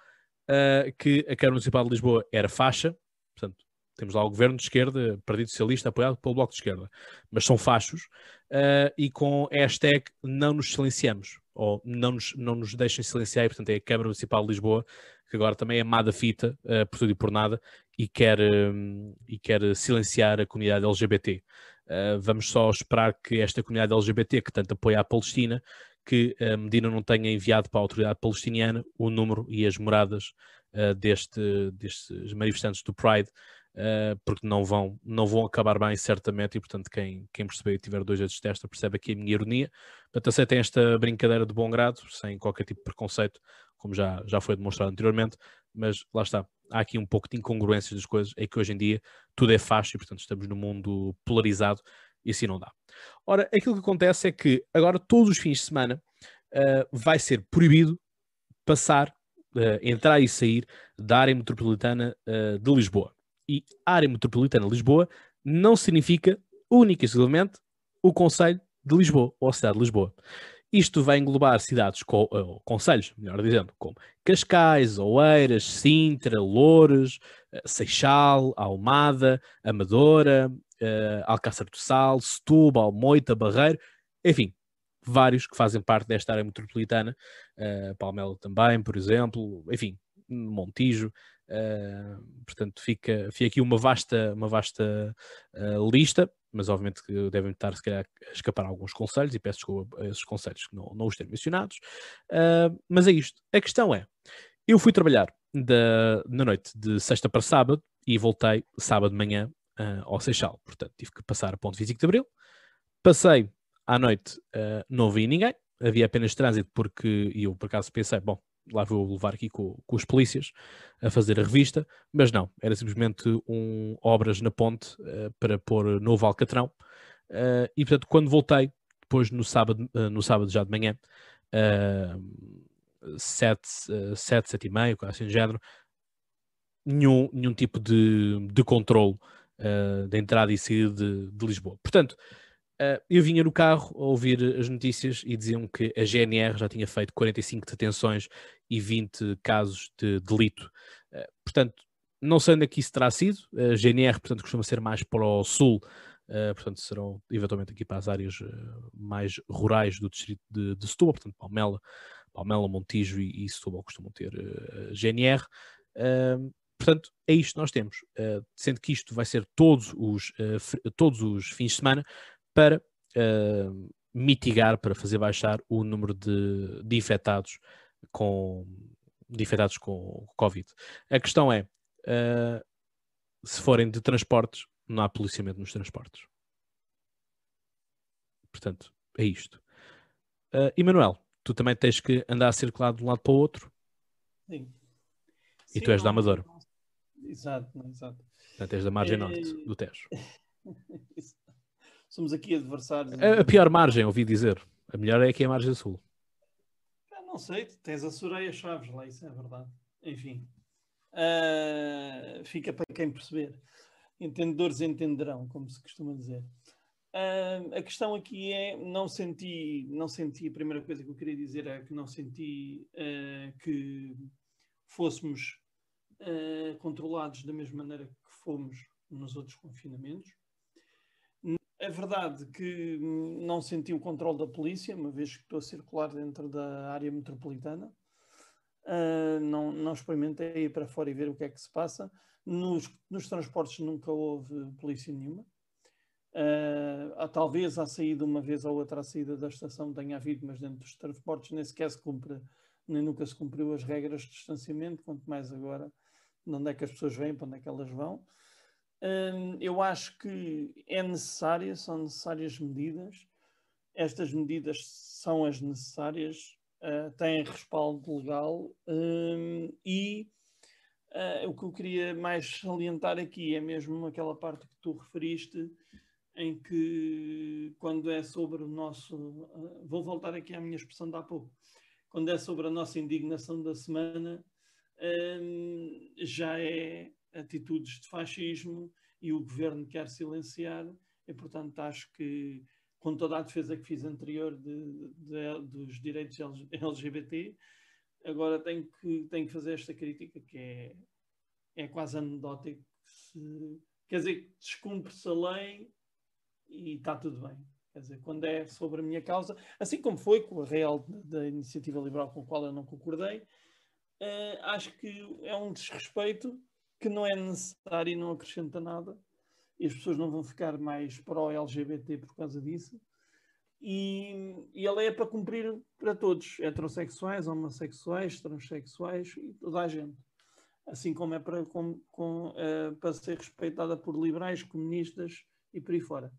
uh, que a Câmara Municipal de Lisboa era faixa, portanto, temos lá o governo de esquerda, Partido Socialista, apoiado pelo Bloco de Esquerda, mas são fachos, uh, e com hashtag não nos silenciamos, ou não nos, não nos deixem silenciar, e, portanto é a Câmara Municipal de Lisboa, que agora também é amada fita, uh, por tudo e por nada, e quer, um, e quer silenciar a comunidade LGBT. Uh, vamos só esperar que esta comunidade LGBT, que tanto apoia a Palestina, que a Medina não tenha enviado para a autoridade palestiniana o número e as moradas uh, deste, destes manifestantes do Pride, uh, porque não vão, não vão acabar bem, certamente, e portanto, quem, quem perceber e tiver dois dedos de testa percebe aqui a minha ironia. Portanto, aceitem esta brincadeira de bom grado, sem qualquer tipo de preconceito, como já, já foi demonstrado anteriormente, mas lá está. Há aqui um pouco de incongruências das coisas, é que hoje em dia tudo é fácil, e portanto estamos num mundo polarizado e assim não dá. Ora, aquilo que acontece é que agora todos os fins de semana uh, vai ser proibido passar, uh, entrar e sair da área metropolitana uh, de Lisboa e área metropolitana de Lisboa não significa única e exclusivamente o Conselho de Lisboa ou a cidade de Lisboa. Isto vai englobar cidades, com, ou conselhos, melhor dizendo, como Cascais, Oeiras, Sintra, Loures, eh, Seixal, Almada, Amadora, uh, Alcácer do Sal, Setúbal, Moita, Barreiro, enfim, vários que fazem parte desta área metropolitana, uh, Palmela também, por exemplo, enfim, Montijo, Uh, portanto, fica, fica aqui uma vasta, uma vasta uh, lista, mas obviamente que devem estar, se calhar, a escapar alguns conselhos, e peço desculpa a esses conselhos que não, não os ter mencionados. Uh, mas é isto. A questão é: eu fui trabalhar da, na noite de sexta para sábado e voltei sábado de manhã ao Seixal. Portanto, tive que passar a ponto físico de abril. Passei à noite, não vi ninguém, havia apenas trânsito, porque eu por acaso pensei, bom, lá vou levar aqui com, com os polícias a fazer a revista, mas não, era simplesmente um obras na ponte uh, para pôr novo Alcatrão. Uh, e portanto, quando voltei, depois no sábado, uh, no sábado já de manhã, uh, sete, uh, sete, sete e meio, assim de género, nenhum, nenhum tipo de, de controle da entrada e saída de, de Lisboa. Portanto, eu vinha no carro a ouvir as notícias e diziam que a GNR já tinha feito 45 detenções e 20 casos de delito. Uh, portanto, não sei onde é que isso terá sido. A GNR, portanto, costuma ser mais para o sul, uh, portanto, serão eventualmente aqui para as áreas mais rurais do distrito de, de Setúbal, portanto, Palmela, Palmela Montijo e, e Setúbal costumam ter GNR. Portanto, é isto que nós temos. Uh, sendo que isto vai ser todos os, uh, todos os fins de semana, para uh, mitigar, para fazer baixar o número de, de infectados com de infectados com Covid. A questão é, uh, se forem de transportes, não há policiamento nos transportes. Portanto, é isto. Uh, Emanuel, tu também tens que andar a circular de um lado para o outro. Sim. E Sim, tu és não, da Amadora. Exato, exato. Portanto, és da margem é... norte do Tejo. [laughs] somos aqui adversários. A, a, pior margem, ouvi dizer. A melhor é aqui a margem sul. não sei, tens a Soraya Chaves lá, isso é verdade. Enfim. Uh, fica para quem perceber. Entendedores entenderão, como se costuma dizer. Uh, a questão aqui é não senti, não senti, a primeira coisa que eu queria dizer é que não senti uh, que fôssemos controlados da mesma maneira que fomos nos outros confinamentos. É verdade que não senti o controle da polícia, uma vez que estou a circular dentro da área metropolitana. Uh, não, não experimentei ir para fora e ver o que é que se passa. Nos, nos transportes nunca houve polícia nenhuma. Uh, talvez à saída, uma vez ou outra, à saída da estação tenha havido, mas dentro dos transportes nem sequer se cumpre, nem nunca se cumpriu as regras de distanciamento, quanto mais agora de onde é que as pessoas vêm, para onde é que elas vão. Uh, eu acho que é necessária, são necessárias medidas. Estas medidas são as necessárias, uh, têm respaldo legal e o que eu queria mais salientar aqui é mesmo aquela parte que tu referiste em que, quando é sobre o nosso. Uh, vou voltar aqui à minha expressão de há pouco. Quando é sobre a nossa indignação da semana, um, já é atitudes de fascismo e o governo quer silenciar, e portanto acho que, com toda a defesa que fiz anterior de, de, dos direitos LGBT, agora tenho que, tenho que fazer esta crítica que é, é quase anedótico. Se, quer dizer, descumpre-se a lei e está tudo bem. Quer dizer, quando é sobre a minha causa, assim como foi com a real da iniciativa liberal com a qual eu não concordei, uh, acho que é um desrespeito que não é necessário e não acrescenta nada. E as pessoas não vão ficar mais pró-LGBT por causa disso. E, e ela é para cumprir para todos, heterossexuais, homossexuais, transexuais e toda a gente. Assim como é para, com, com, uh, para ser respeitada por liberais, comunistas e por aí fora.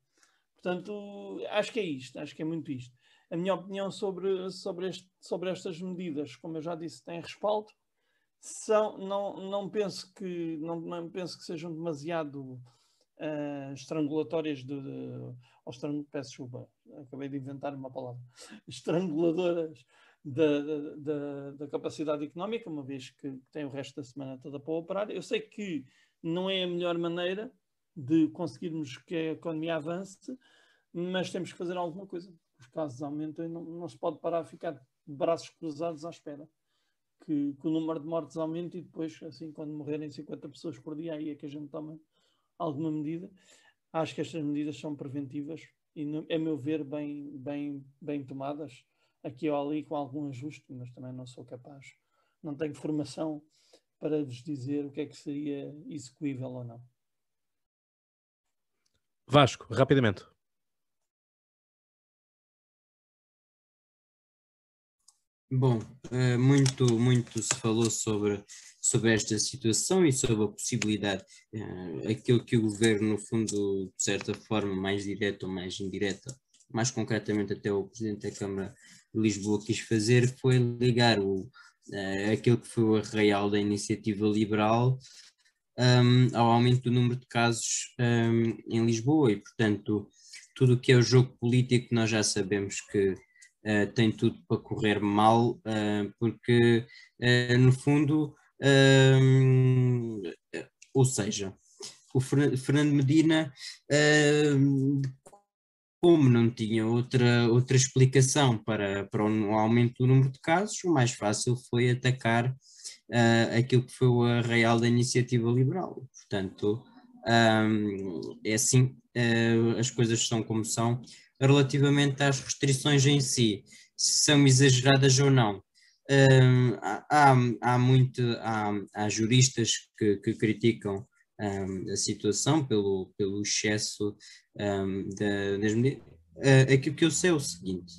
Portanto, acho que é isto, acho que é muito isto. A minha opinião sobre, sobre, este, sobre estas medidas, como eu já disse, tem respaldo. São, não, não, penso que, não, não penso que sejam demasiado uh, estrangulatórias de, de ou estrang, peço desculpa, acabei de inventar uma palavra, [laughs] estranguladoras da, da, da, capacidade económica, uma vez que tem o resto da semana toda para operar. Eu sei que não é a melhor maneira, de conseguirmos que a economia avance, mas temos que fazer alguma coisa. Os casos aumentam e não, não se pode parar a ficar de braços cruzados à espera que, que, o número de mortes aumente e depois, assim, quando morrerem 50 pessoas por dia, aí é que a gente toma alguma medida. Acho que estas medidas são preventivas e, a meu ver, bem, bem, bem tomadas, aqui ou ali com algum ajuste, mas também não sou capaz, não tenho formação para vos dizer o que é que seria execuível ou não. Vasco, rapidamente. Bom, eh, muito, muito se falou sobre, sobre esta situação e sobre a possibilidade, eh, aquilo que o governo, no fundo, de certa forma, mais direta ou mais indireta, mais concretamente até o Presidente da Câmara de Lisboa quis fazer, foi ligar o, eh, aquilo que foi o arraial da iniciativa liberal um, ao aumento do número de casos um, em Lisboa e, portanto, tudo o que é o jogo político nós já sabemos que uh, tem tudo para correr mal, uh, porque, uh, no fundo, ou seja, o Fernando Medina, como não tinha outra, outra explicação para, para o aumento do número de casos, o mais fácil foi atacar aquilo que foi o arraial da iniciativa liberal. Portanto, um, é assim, uh, as coisas são como são. Relativamente às restrições em si, se são exageradas ou não, um, há, há, muito, há, há juristas que, que criticam um, a situação pelo, pelo excesso um, da, das medidas. Uh, aquilo que eu sei é o seguinte: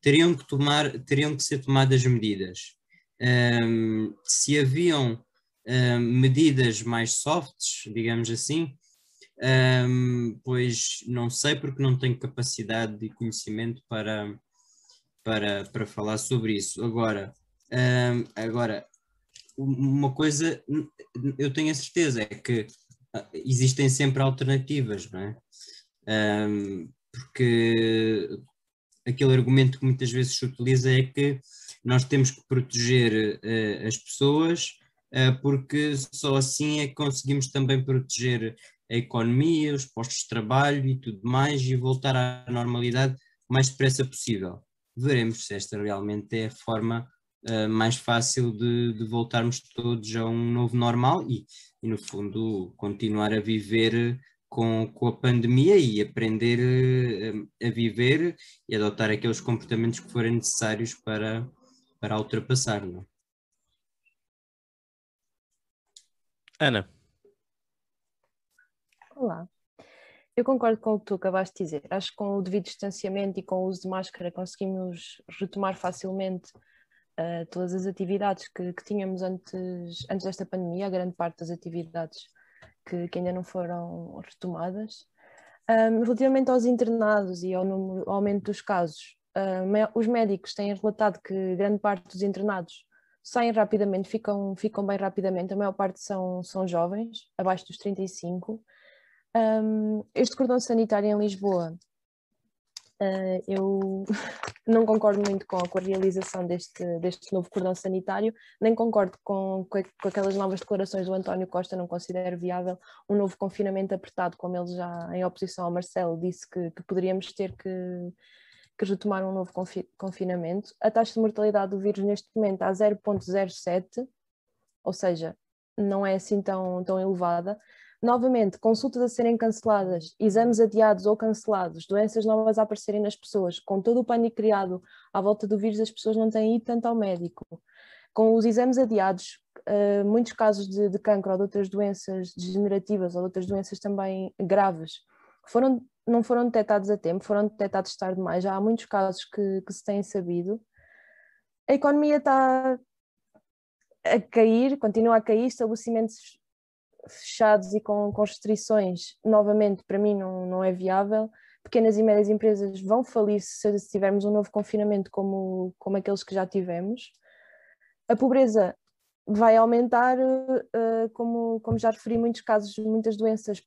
teriam que, tomar, teriam que ser tomadas medidas um, se haviam um, medidas mais softs, digamos assim, um, pois não sei porque não tenho capacidade de conhecimento para, para, para falar sobre isso. Agora, agora, uma coisa eu tenho a certeza é que ah, existem sempre alternativas, não é? porque aquele argumento que muitas vezes se utiliza é que nós temos que proteger uh, as pessoas porque só assim é que conseguimos também proteger a economia, os postos de trabalho e tudo mais e voltar à normalidade o mais depressa possível. Veremos se esta realmente é a forma uh, mais fácil de, de, voltarmos todos a um novo normal e, e, no fundo, continuar a viver com, com a pandemia e aprender uh, a viver e adotar aqueles comportamentos que forem necessários para, para ultrapassar. Não? É? Ana. Olá. Eu concordo com o que tu acabaste de dizer. Acho que com o devido distanciamento e com o uso de máscara conseguimos retomar facilmente uh, todas as atividades que, que, tínhamos antes, antes desta pandemia, a grande parte das atividades que, que ainda não foram retomadas. Um, relativamente aos internados e ao, número, ao aumento dos casos, uh, os médicos têm relatado que grande parte dos internados saem rapidamente, ficam, ficam bem rapidamente, a maior parte são, são jovens, abaixo dos 35, um, este cordão sanitário em Lisboa, uh, eu [laughs] não concordo muito com a, realização deste, deste novo cordão sanitário, nem concordo com, com, com, aquelas novas declarações do António Costa, não considero viável um novo confinamento apertado, como ele já, em oposição ao Marcelo, disse que, que poderíamos ter que, que retomar um novo confi confinamento. A taxa de mortalidade do vírus neste momento está a 0,07, ou seja, não é assim tão, tão elevada. Novamente, consultas a serem canceladas, exames adiados ou cancelados, doenças novas a aparecerem nas pessoas, com todo o pânico criado à volta do vírus, as pessoas não têm ido tanto ao médico. Com os exames adiados, uh, muitos casos de, de cancro ou de outras doenças degenerativas ou de outras doenças também graves foram, não foram detectados a tempo, foram detectados tarde demais. Já há muitos casos que, que se têm sabido. A economia está a cair, continua a cair, estabelecimentos fechados e com, com restrições, novamente, para mim não, não é viável. Pequenas e médias empresas vão falir se, tivermos um novo confinamento como, como aqueles que já tivemos. A pobreza vai aumentar, uh, como, como já referi, muitos casos, muitas doenças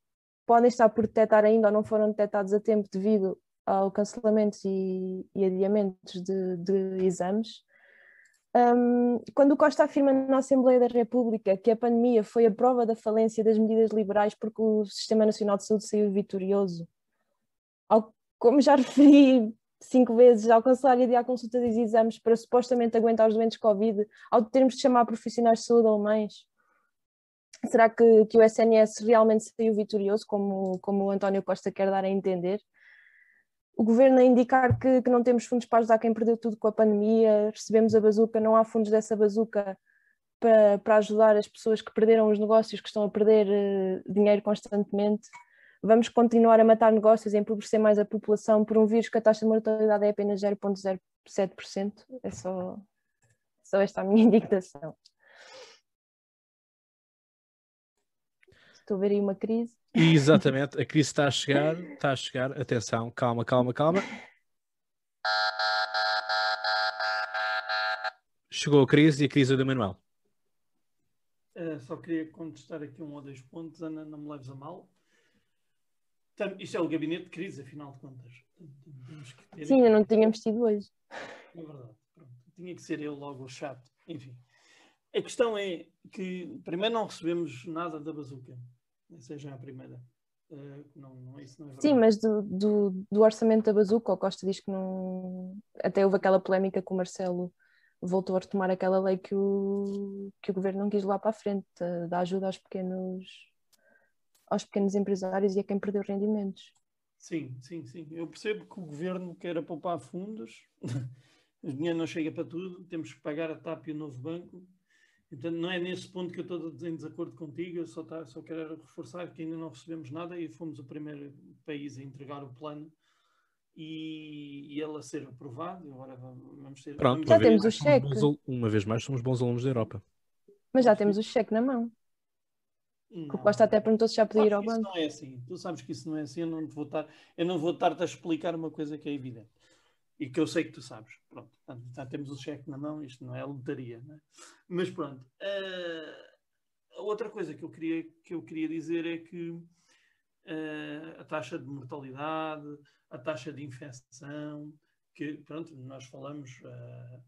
podem estar por detectar ainda ou não foram detectados a tempo devido ao cancelamento e, e adiamentos de, de exames. Um, quando o Costa afirma na Assembleia da República que a pandemia foi a prova da falência das medidas liberais porque o Sistema Nacional de Saúde saiu vitorioso, ao, como já [laughs] referi cinco vezes, ao cancelar e adiar consultas e exames para supostamente aguentar os doentes Covid, ao termos de chamar profissionais de saúde alemães, será que, que o SNS realmente saiu vitorioso, como, como o António Costa quer dar a entender? O governo a indicar que, que, não temos fundos para ajudar quem perdeu tudo com a pandemia, recebemos a bazuca, não há fundos dessa bazuca para, para ajudar as pessoas que perderam os negócios, que estão a perder uh, dinheiro constantemente. Vamos continuar a matar negócios e empobrecer mais a população por um vírus que a taxa de mortalidade é apenas 0,07%. É só, só esta a minha [laughs] indignação. Estou a ver aí uma crise. Exatamente, a crise está a chegar, está a chegar. Atenção, calma, calma, calma. Chegou a crise e a crise é do Manuel. Uh, só queria contestar aqui um ou dois pontos, Ana, não me leves a mal. Isto é o gabinete de crise, afinal de contas. Sim, ainda não tínhamos tido hoje. É verdade. Pronto. Tinha que ser eu logo o chato. Enfim. A questão é que, primeiro, não recebemos nada da bazuca. Seja a primeira. Uh, não, não, isso não é Sim, mas do, do, do, orçamento da bazuca, o Costa diz que não. Até houve aquela polémica que o Marcelo voltou a retomar aquela lei que o, que o governo não quis levar para a frente, da ajuda aos pequenos, aos pequenos empresários e a quem perdeu rendimentos. Sim, sim, sim. Eu percebo que o governo quer poupar fundos, [laughs] o dinheiro não chega para tudo, temos que pagar a TAP e o novo banco Portanto, não é nesse ponto que eu estou em desacordo contigo, eu só, tá, só quero reforçar que ainda não recebemos nada e fomos o primeiro país a entregar o plano e, e ele a ser aprovado. Agora vamos ter. Pronto, vamos já temos o cheque. Bons, uma vez mais, somos bons alunos da Europa. Mas já temos o cheque na mão. Não, o Costa até perguntou se já podia ir ao banco. Isso não é assim. Tu sabes que isso não é assim. Eu não vou estar, eu não vou estar-te a explicar uma coisa que é evidente e que eu sei que tu sabes. Pronto, já temos o cheque na mão, isto não é lotaria, né? Mas pronto. Uh, a outra coisa que eu queria, que eu queria dizer é que uh, a taxa de mortalidade, a taxa de infecção, que pronto, nós falamos uh,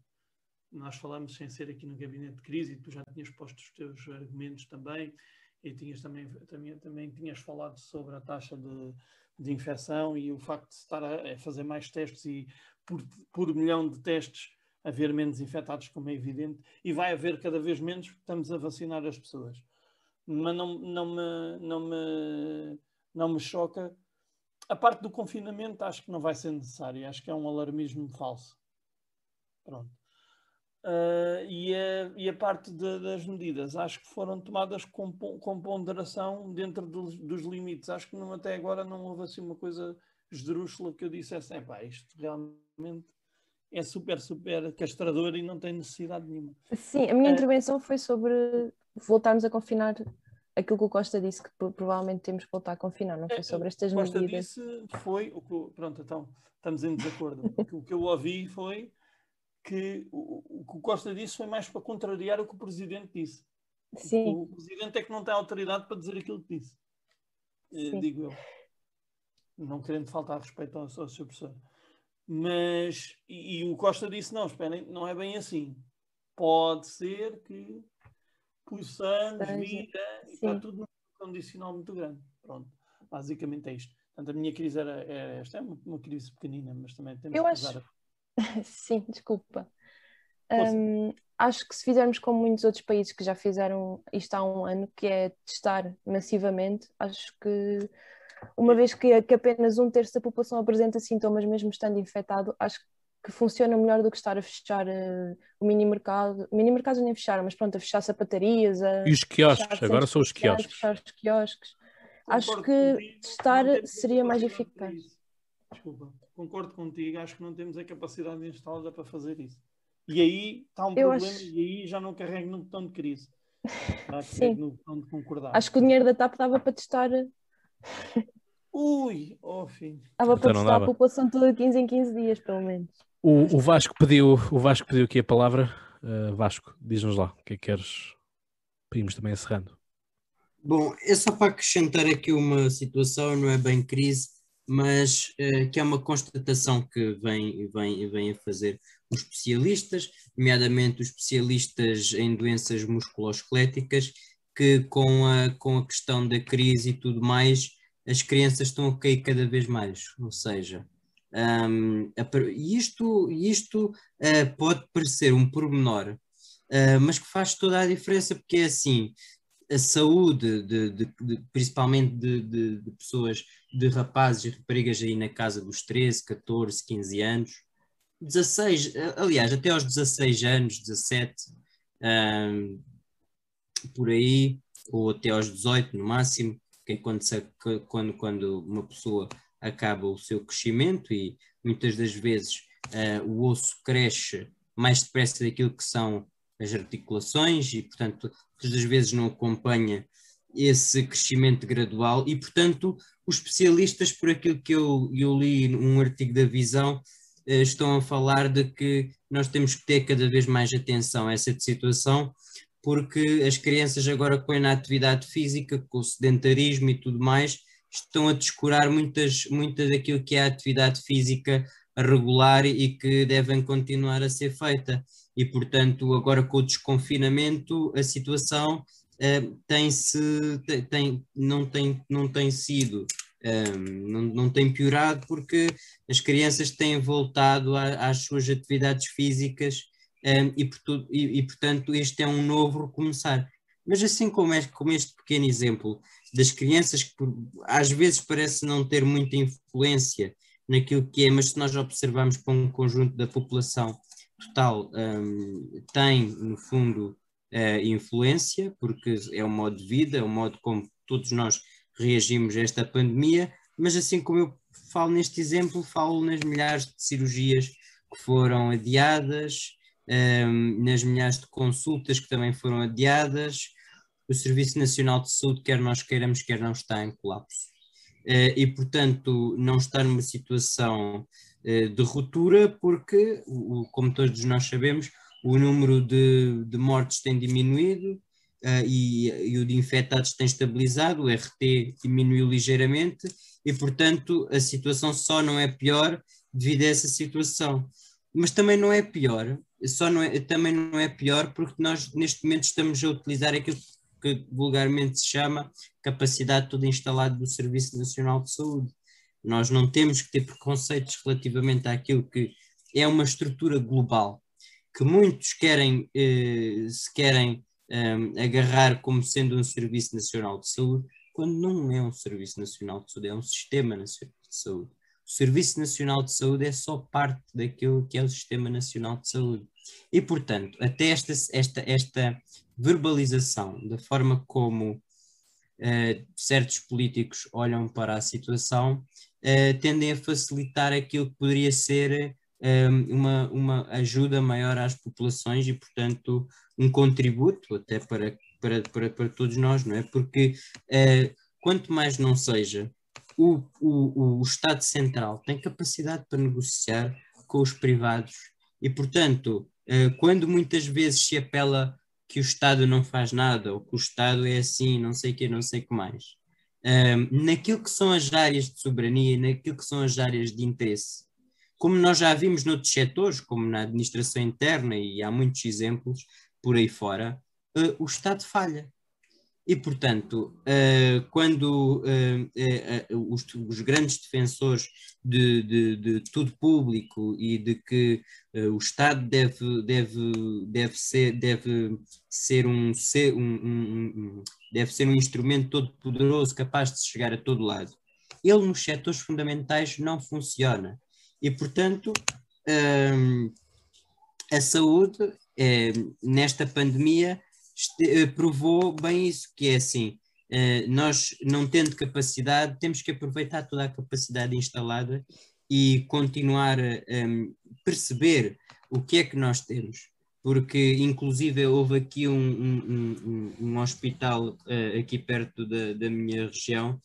nós falamos sem ser aqui no gabinete de crise e tu já tinhas posto os teus argumentos também e tinhas também, também, também tinhas falado sobre a taxa de, de infecção e o facto de estar a, a fazer mais testes e por, por milhão de testes haver menos infectados, como é evidente, e vai haver cada vez menos, porque estamos a vacinar as pessoas. Mas não, não, me, não, me, não me choca. A parte do confinamento acho que não vai ser necessária, acho que é um alarmismo falso. Pronto. Uh, e, a, e, a, parte de, das medidas acho que foram tomadas com, com ponderação dentro dos, dos, limites. Acho que não, até agora não houve assim uma coisa esdrúxula que eu dissesse: é pá, isto realmente é super, super castrador e não tem necessidade nenhuma. Sim, a minha é... intervenção foi sobre voltarmos a confinar aquilo que o Costa disse, que provavelmente temos que voltar a confinar, não foi é, sobre estas Costa medidas. Costa disse foi, o que, pronto, então estamos em desacordo. o que eu ouvi foi que o, o que o Costa disse foi mais para contrariar o que o Presidente disse. Sim. O, o Presidente é que não tem autoridade para dizer aquilo que disse. Eh, Sim. Digo eu. Não querendo faltar respeito ao, ao seu professor. Mas, e, e, o Costa disse: não, esperem, não é bem assim. Pode ser que possamos vir a. Está tudo num condicional muito grande. Pronto, basicamente é isto. Portanto, a minha crise era, era esta. É uma, uma, crise pequenina, mas também temos eu que acho... usar. [laughs] Sim, desculpa. Um, acho que se fizermos como muitos outros países que já fizeram isto há um ano, que é testar massivamente, acho que uma vez que, que apenas um terço da população apresenta sintomas mesmo estando infectado, acho que funciona melhor do que estar a fechar uh, o mini mercado. Mini mercados nem fecharam, mas pronto, a fechar sapatarias. A e os quiosques, agora são os quiosques. Fechar os quiosques. Acho que testar seria mais eficaz. Desculpa, concordo contigo, acho que não temos a capacidade instalada para fazer isso. E aí está um Eu problema, acho... e aí já não carrego no botão de crise. [laughs] Sim. No botão de concordar. Acho que o dinheiro da TAP dava para testar Ui, oh fim. Estava então para testar a população toda 15 em 15 dias, pelo menos. O, o Vasco pediu, o Vasco pediu aqui a palavra. Uh, Vasco, diz-nos lá, o que é que queres? Pedimos também encerrando. Bom, é só para acrescentar aqui uma situação, não é bem crise, mas uh, que é uma constatação que vem, vem, vem a fazer os especialistas, nomeadamente os especialistas em doenças musculoesqueléticas, que com a, com a questão da crise e tudo mais, as crianças estão a cair cada vez mais. Ou seja, um, isto, isto uh, pode parecer um pormenor, uh, mas que faz toda a diferença, porque é assim, a saúde, de, de, de principalmente de, de, pessoas, de rapazes e raparigas aí na casa dos 13, 14, 15 anos, 16, aliás, até aos 16 anos, 17, um, por aí, ou até aos 18 no máximo, que é quando, quando, quando uma pessoa acaba o seu crescimento e muitas das vezes uh, o osso cresce mais depressa daquilo que são as articulações e, portanto, muitas das vezes não acompanha esse crescimento gradual e, portanto, os especialistas, por aquilo que eu, eu li num artigo da Visão, uh, estão a falar de que nós temos que ter cada vez mais atenção a essa situação porque as crianças agora com a atividade física, com o sedentarismo e tudo mais, estão a descurar muitas, muita daquilo que é a atividade física regular e que devem continuar a ser feita. E, portanto, agora com o desconfinamento, a situação uh, tem-se, tem, não, tem, não tem sido, uh, não, não tem piorado, porque as crianças têm voltado a, às suas atividades físicas um, e, e, e, portanto este é um novo recomeçar. Mas assim como, é, como este pequeno exemplo das crianças que por, às vezes parece não ter muita influência naquilo que é, mas se nós observarmos para um conjunto da população total, um, tem no fundo uh, influência, porque é o modo de vida, é o modo como todos nós reagimos a esta pandemia, mas assim como eu falo neste exemplo, falo nas milhares de cirurgias que foram adiadas, um, nas milhares de consultas que também foram adiadas. O Serviço Nacional de Saúde, quer nós queiramos, quer não, está em colapso. Uh, e, portanto, não está numa situação uh, de ruptura, porque, o, como todos nós sabemos, o número de, de mortes tem diminuído uh, e, e, o de infectados tem estabilizado, o RT diminuiu ligeiramente, e, portanto, a situação só não é pior devido a essa situação mas também não é pior, só não é, também não é pior porque nós neste momento estamos a utilizar aquilo que vulgarmente se chama capacidade toda instalada do Serviço Nacional de Saúde. Nós não temos que ter preconceitos relativamente àquilo que é uma estrutura global, que muitos querem, eh, se querem eh, agarrar como sendo um Serviço Nacional de Saúde, quando não é um Serviço Nacional de Saúde, é um Sistema Nacional de Saúde. O Serviço Nacional de Saúde é só parte daquilo que é o Sistema Nacional de Saúde. E, portanto, até esta, esta, esta verbalização da forma como uh, certos políticos olham para a situação uh, tendem a facilitar aquilo que poderia ser uh, uma, uma ajuda maior às populações e, portanto, um contributo até para, para, para, para todos nós, não é? Porque quanto mais não seja o, o, o Estado Central tem capacidade para negociar com os privados e, portanto, eh, quando muitas vezes se apela que o Estado não faz nada ou que o Estado é assim, não sei o que, não sei o que mais, ehm, naquilo que são as áreas de soberania, naquilo que são as áreas de interesse, como nós já vimos noutros setores, como na administração interna, e há muitos exemplos por aí fora, eh, o Estado falha. E, portanto, uh, quando uh, uh, os, grandes defensores de, de, de, tudo público e de que o Estado deve, deve, deve, ser, deve ser, um, ser um, um, deve ser um instrumento todo poderoso capaz de chegar a todo lado, ele nos setores fundamentais não funciona. E, portanto, a saúde, nesta pandemia, eh, provou bem isso, que é assim, eh, nós não tendo capacidade, temos que aproveitar toda a capacidade instalada e continuar a perceber o que é que nós temos. Porque, inclusive, houve aqui um, um, um, um hospital uh, aqui perto da, da minha região,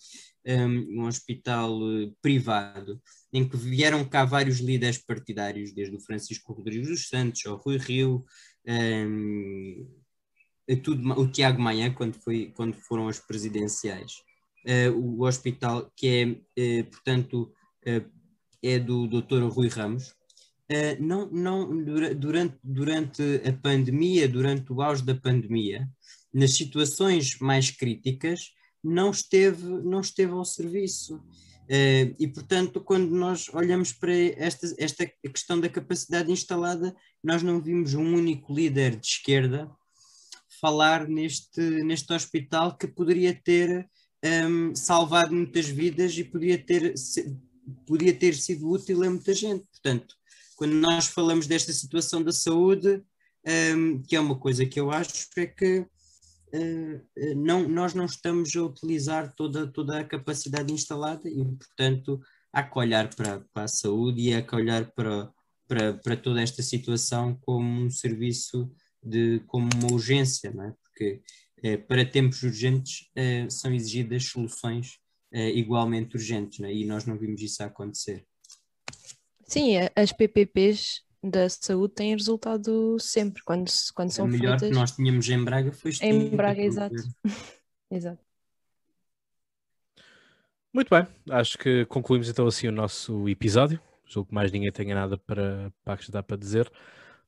um, hospital uh, privado, em que vieram cá vários líderes partidários, desde o Francisco Rodrigues dos Santos ao Rui Rio, um, tudo, o Tiago Maia, quando, foi, quando foram as presidenciais. Uh, o hospital, que é, uh, portanto, uh, é do Dr. Rui Ramos, não, não, durante, durante a pandemia, durante o auge da pandemia, nas situações mais críticas, não esteve, não esteve ao serviço. e, portanto, quando nós olhamos para esta, esta questão da capacidade instalada, nós não vimos um único líder de esquerda falar neste, neste hospital que poderia ter um, salvado muitas vidas e podia ter, podia ter sido útil a muita gente. Portanto, quando nós falamos desta situação da saúde, um, que é uma coisa que eu acho é que uh, não, nós não estamos a utilizar toda, toda a capacidade instalada e, portanto, há que olhar para, para a saúde e há que olhar para, para, para toda esta situação como um serviço de, como uma urgência, não é? porque eh, para tempos urgentes eh, são exigidas soluções eh, igualmente urgentes não é? e nós não vimos isso acontecer. Sim, as PPPs da saúde têm resultado sempre quando, quando são feitas. O melhor feitas... que nós tínhamos em Braga foi Em Braga, exato. [laughs] exato. Muito bem, acho que concluímos então assim o nosso episódio. Julgo que mais ninguém tenha nada para, para acrescentar para dizer.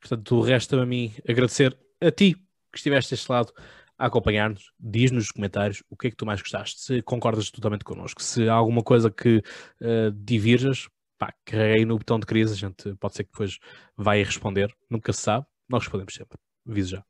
Portanto, resta-me a mim agradecer a ti que estiveste deste lado a acompanhar-nos. Diz nos comentários o que é que tu mais gostaste, se concordas totalmente connosco. Se há alguma coisa que uh, divirjas, pá, carreguei no botão de crise, a gente pode ser que depois vai responder, nunca se sabe, nós respondemos sempre, aviso já.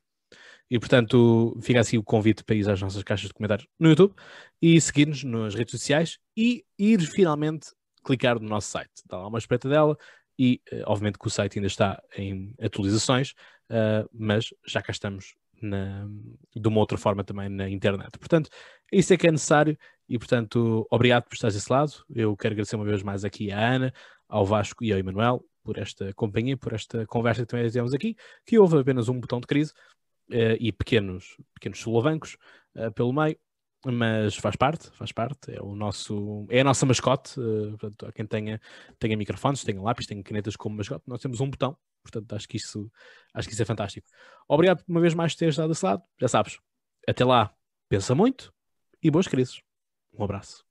E portanto, fica assim o convite para ir às nossas caixas de comentários no YouTube e seguir-nos nas redes sociais e ir finalmente clicar no nosso site. Dá lá uma espreita dela, e uh, obviamente que o site ainda está em atualizações, uh, mas já cá estamos na, de uma outra forma também na internet. Portanto, isso é que é necessário e, portanto, obrigado por estar desse lado. Eu quero agradecer uma vez mais aqui à Ana, ao Vasco e ao Emanuel por esta companhia, por esta conversa que também tivemos aqui, que houve apenas um botão de crise uh, e pequenos, pequenos solavancos uh, pelo meio, mas faz parte, faz parte, é o nosso, é a nossa mascote, uh, portanto, quem tenha, tenha microfones, tenha lápis, tenha canetas como mascote, nós temos um botão, portanto, acho que isso, acho que isso é fantástico. Obrigado uma vez mais por teres dado esse lado, já sabes, até lá, pensa muito e boas crises. Um abraço.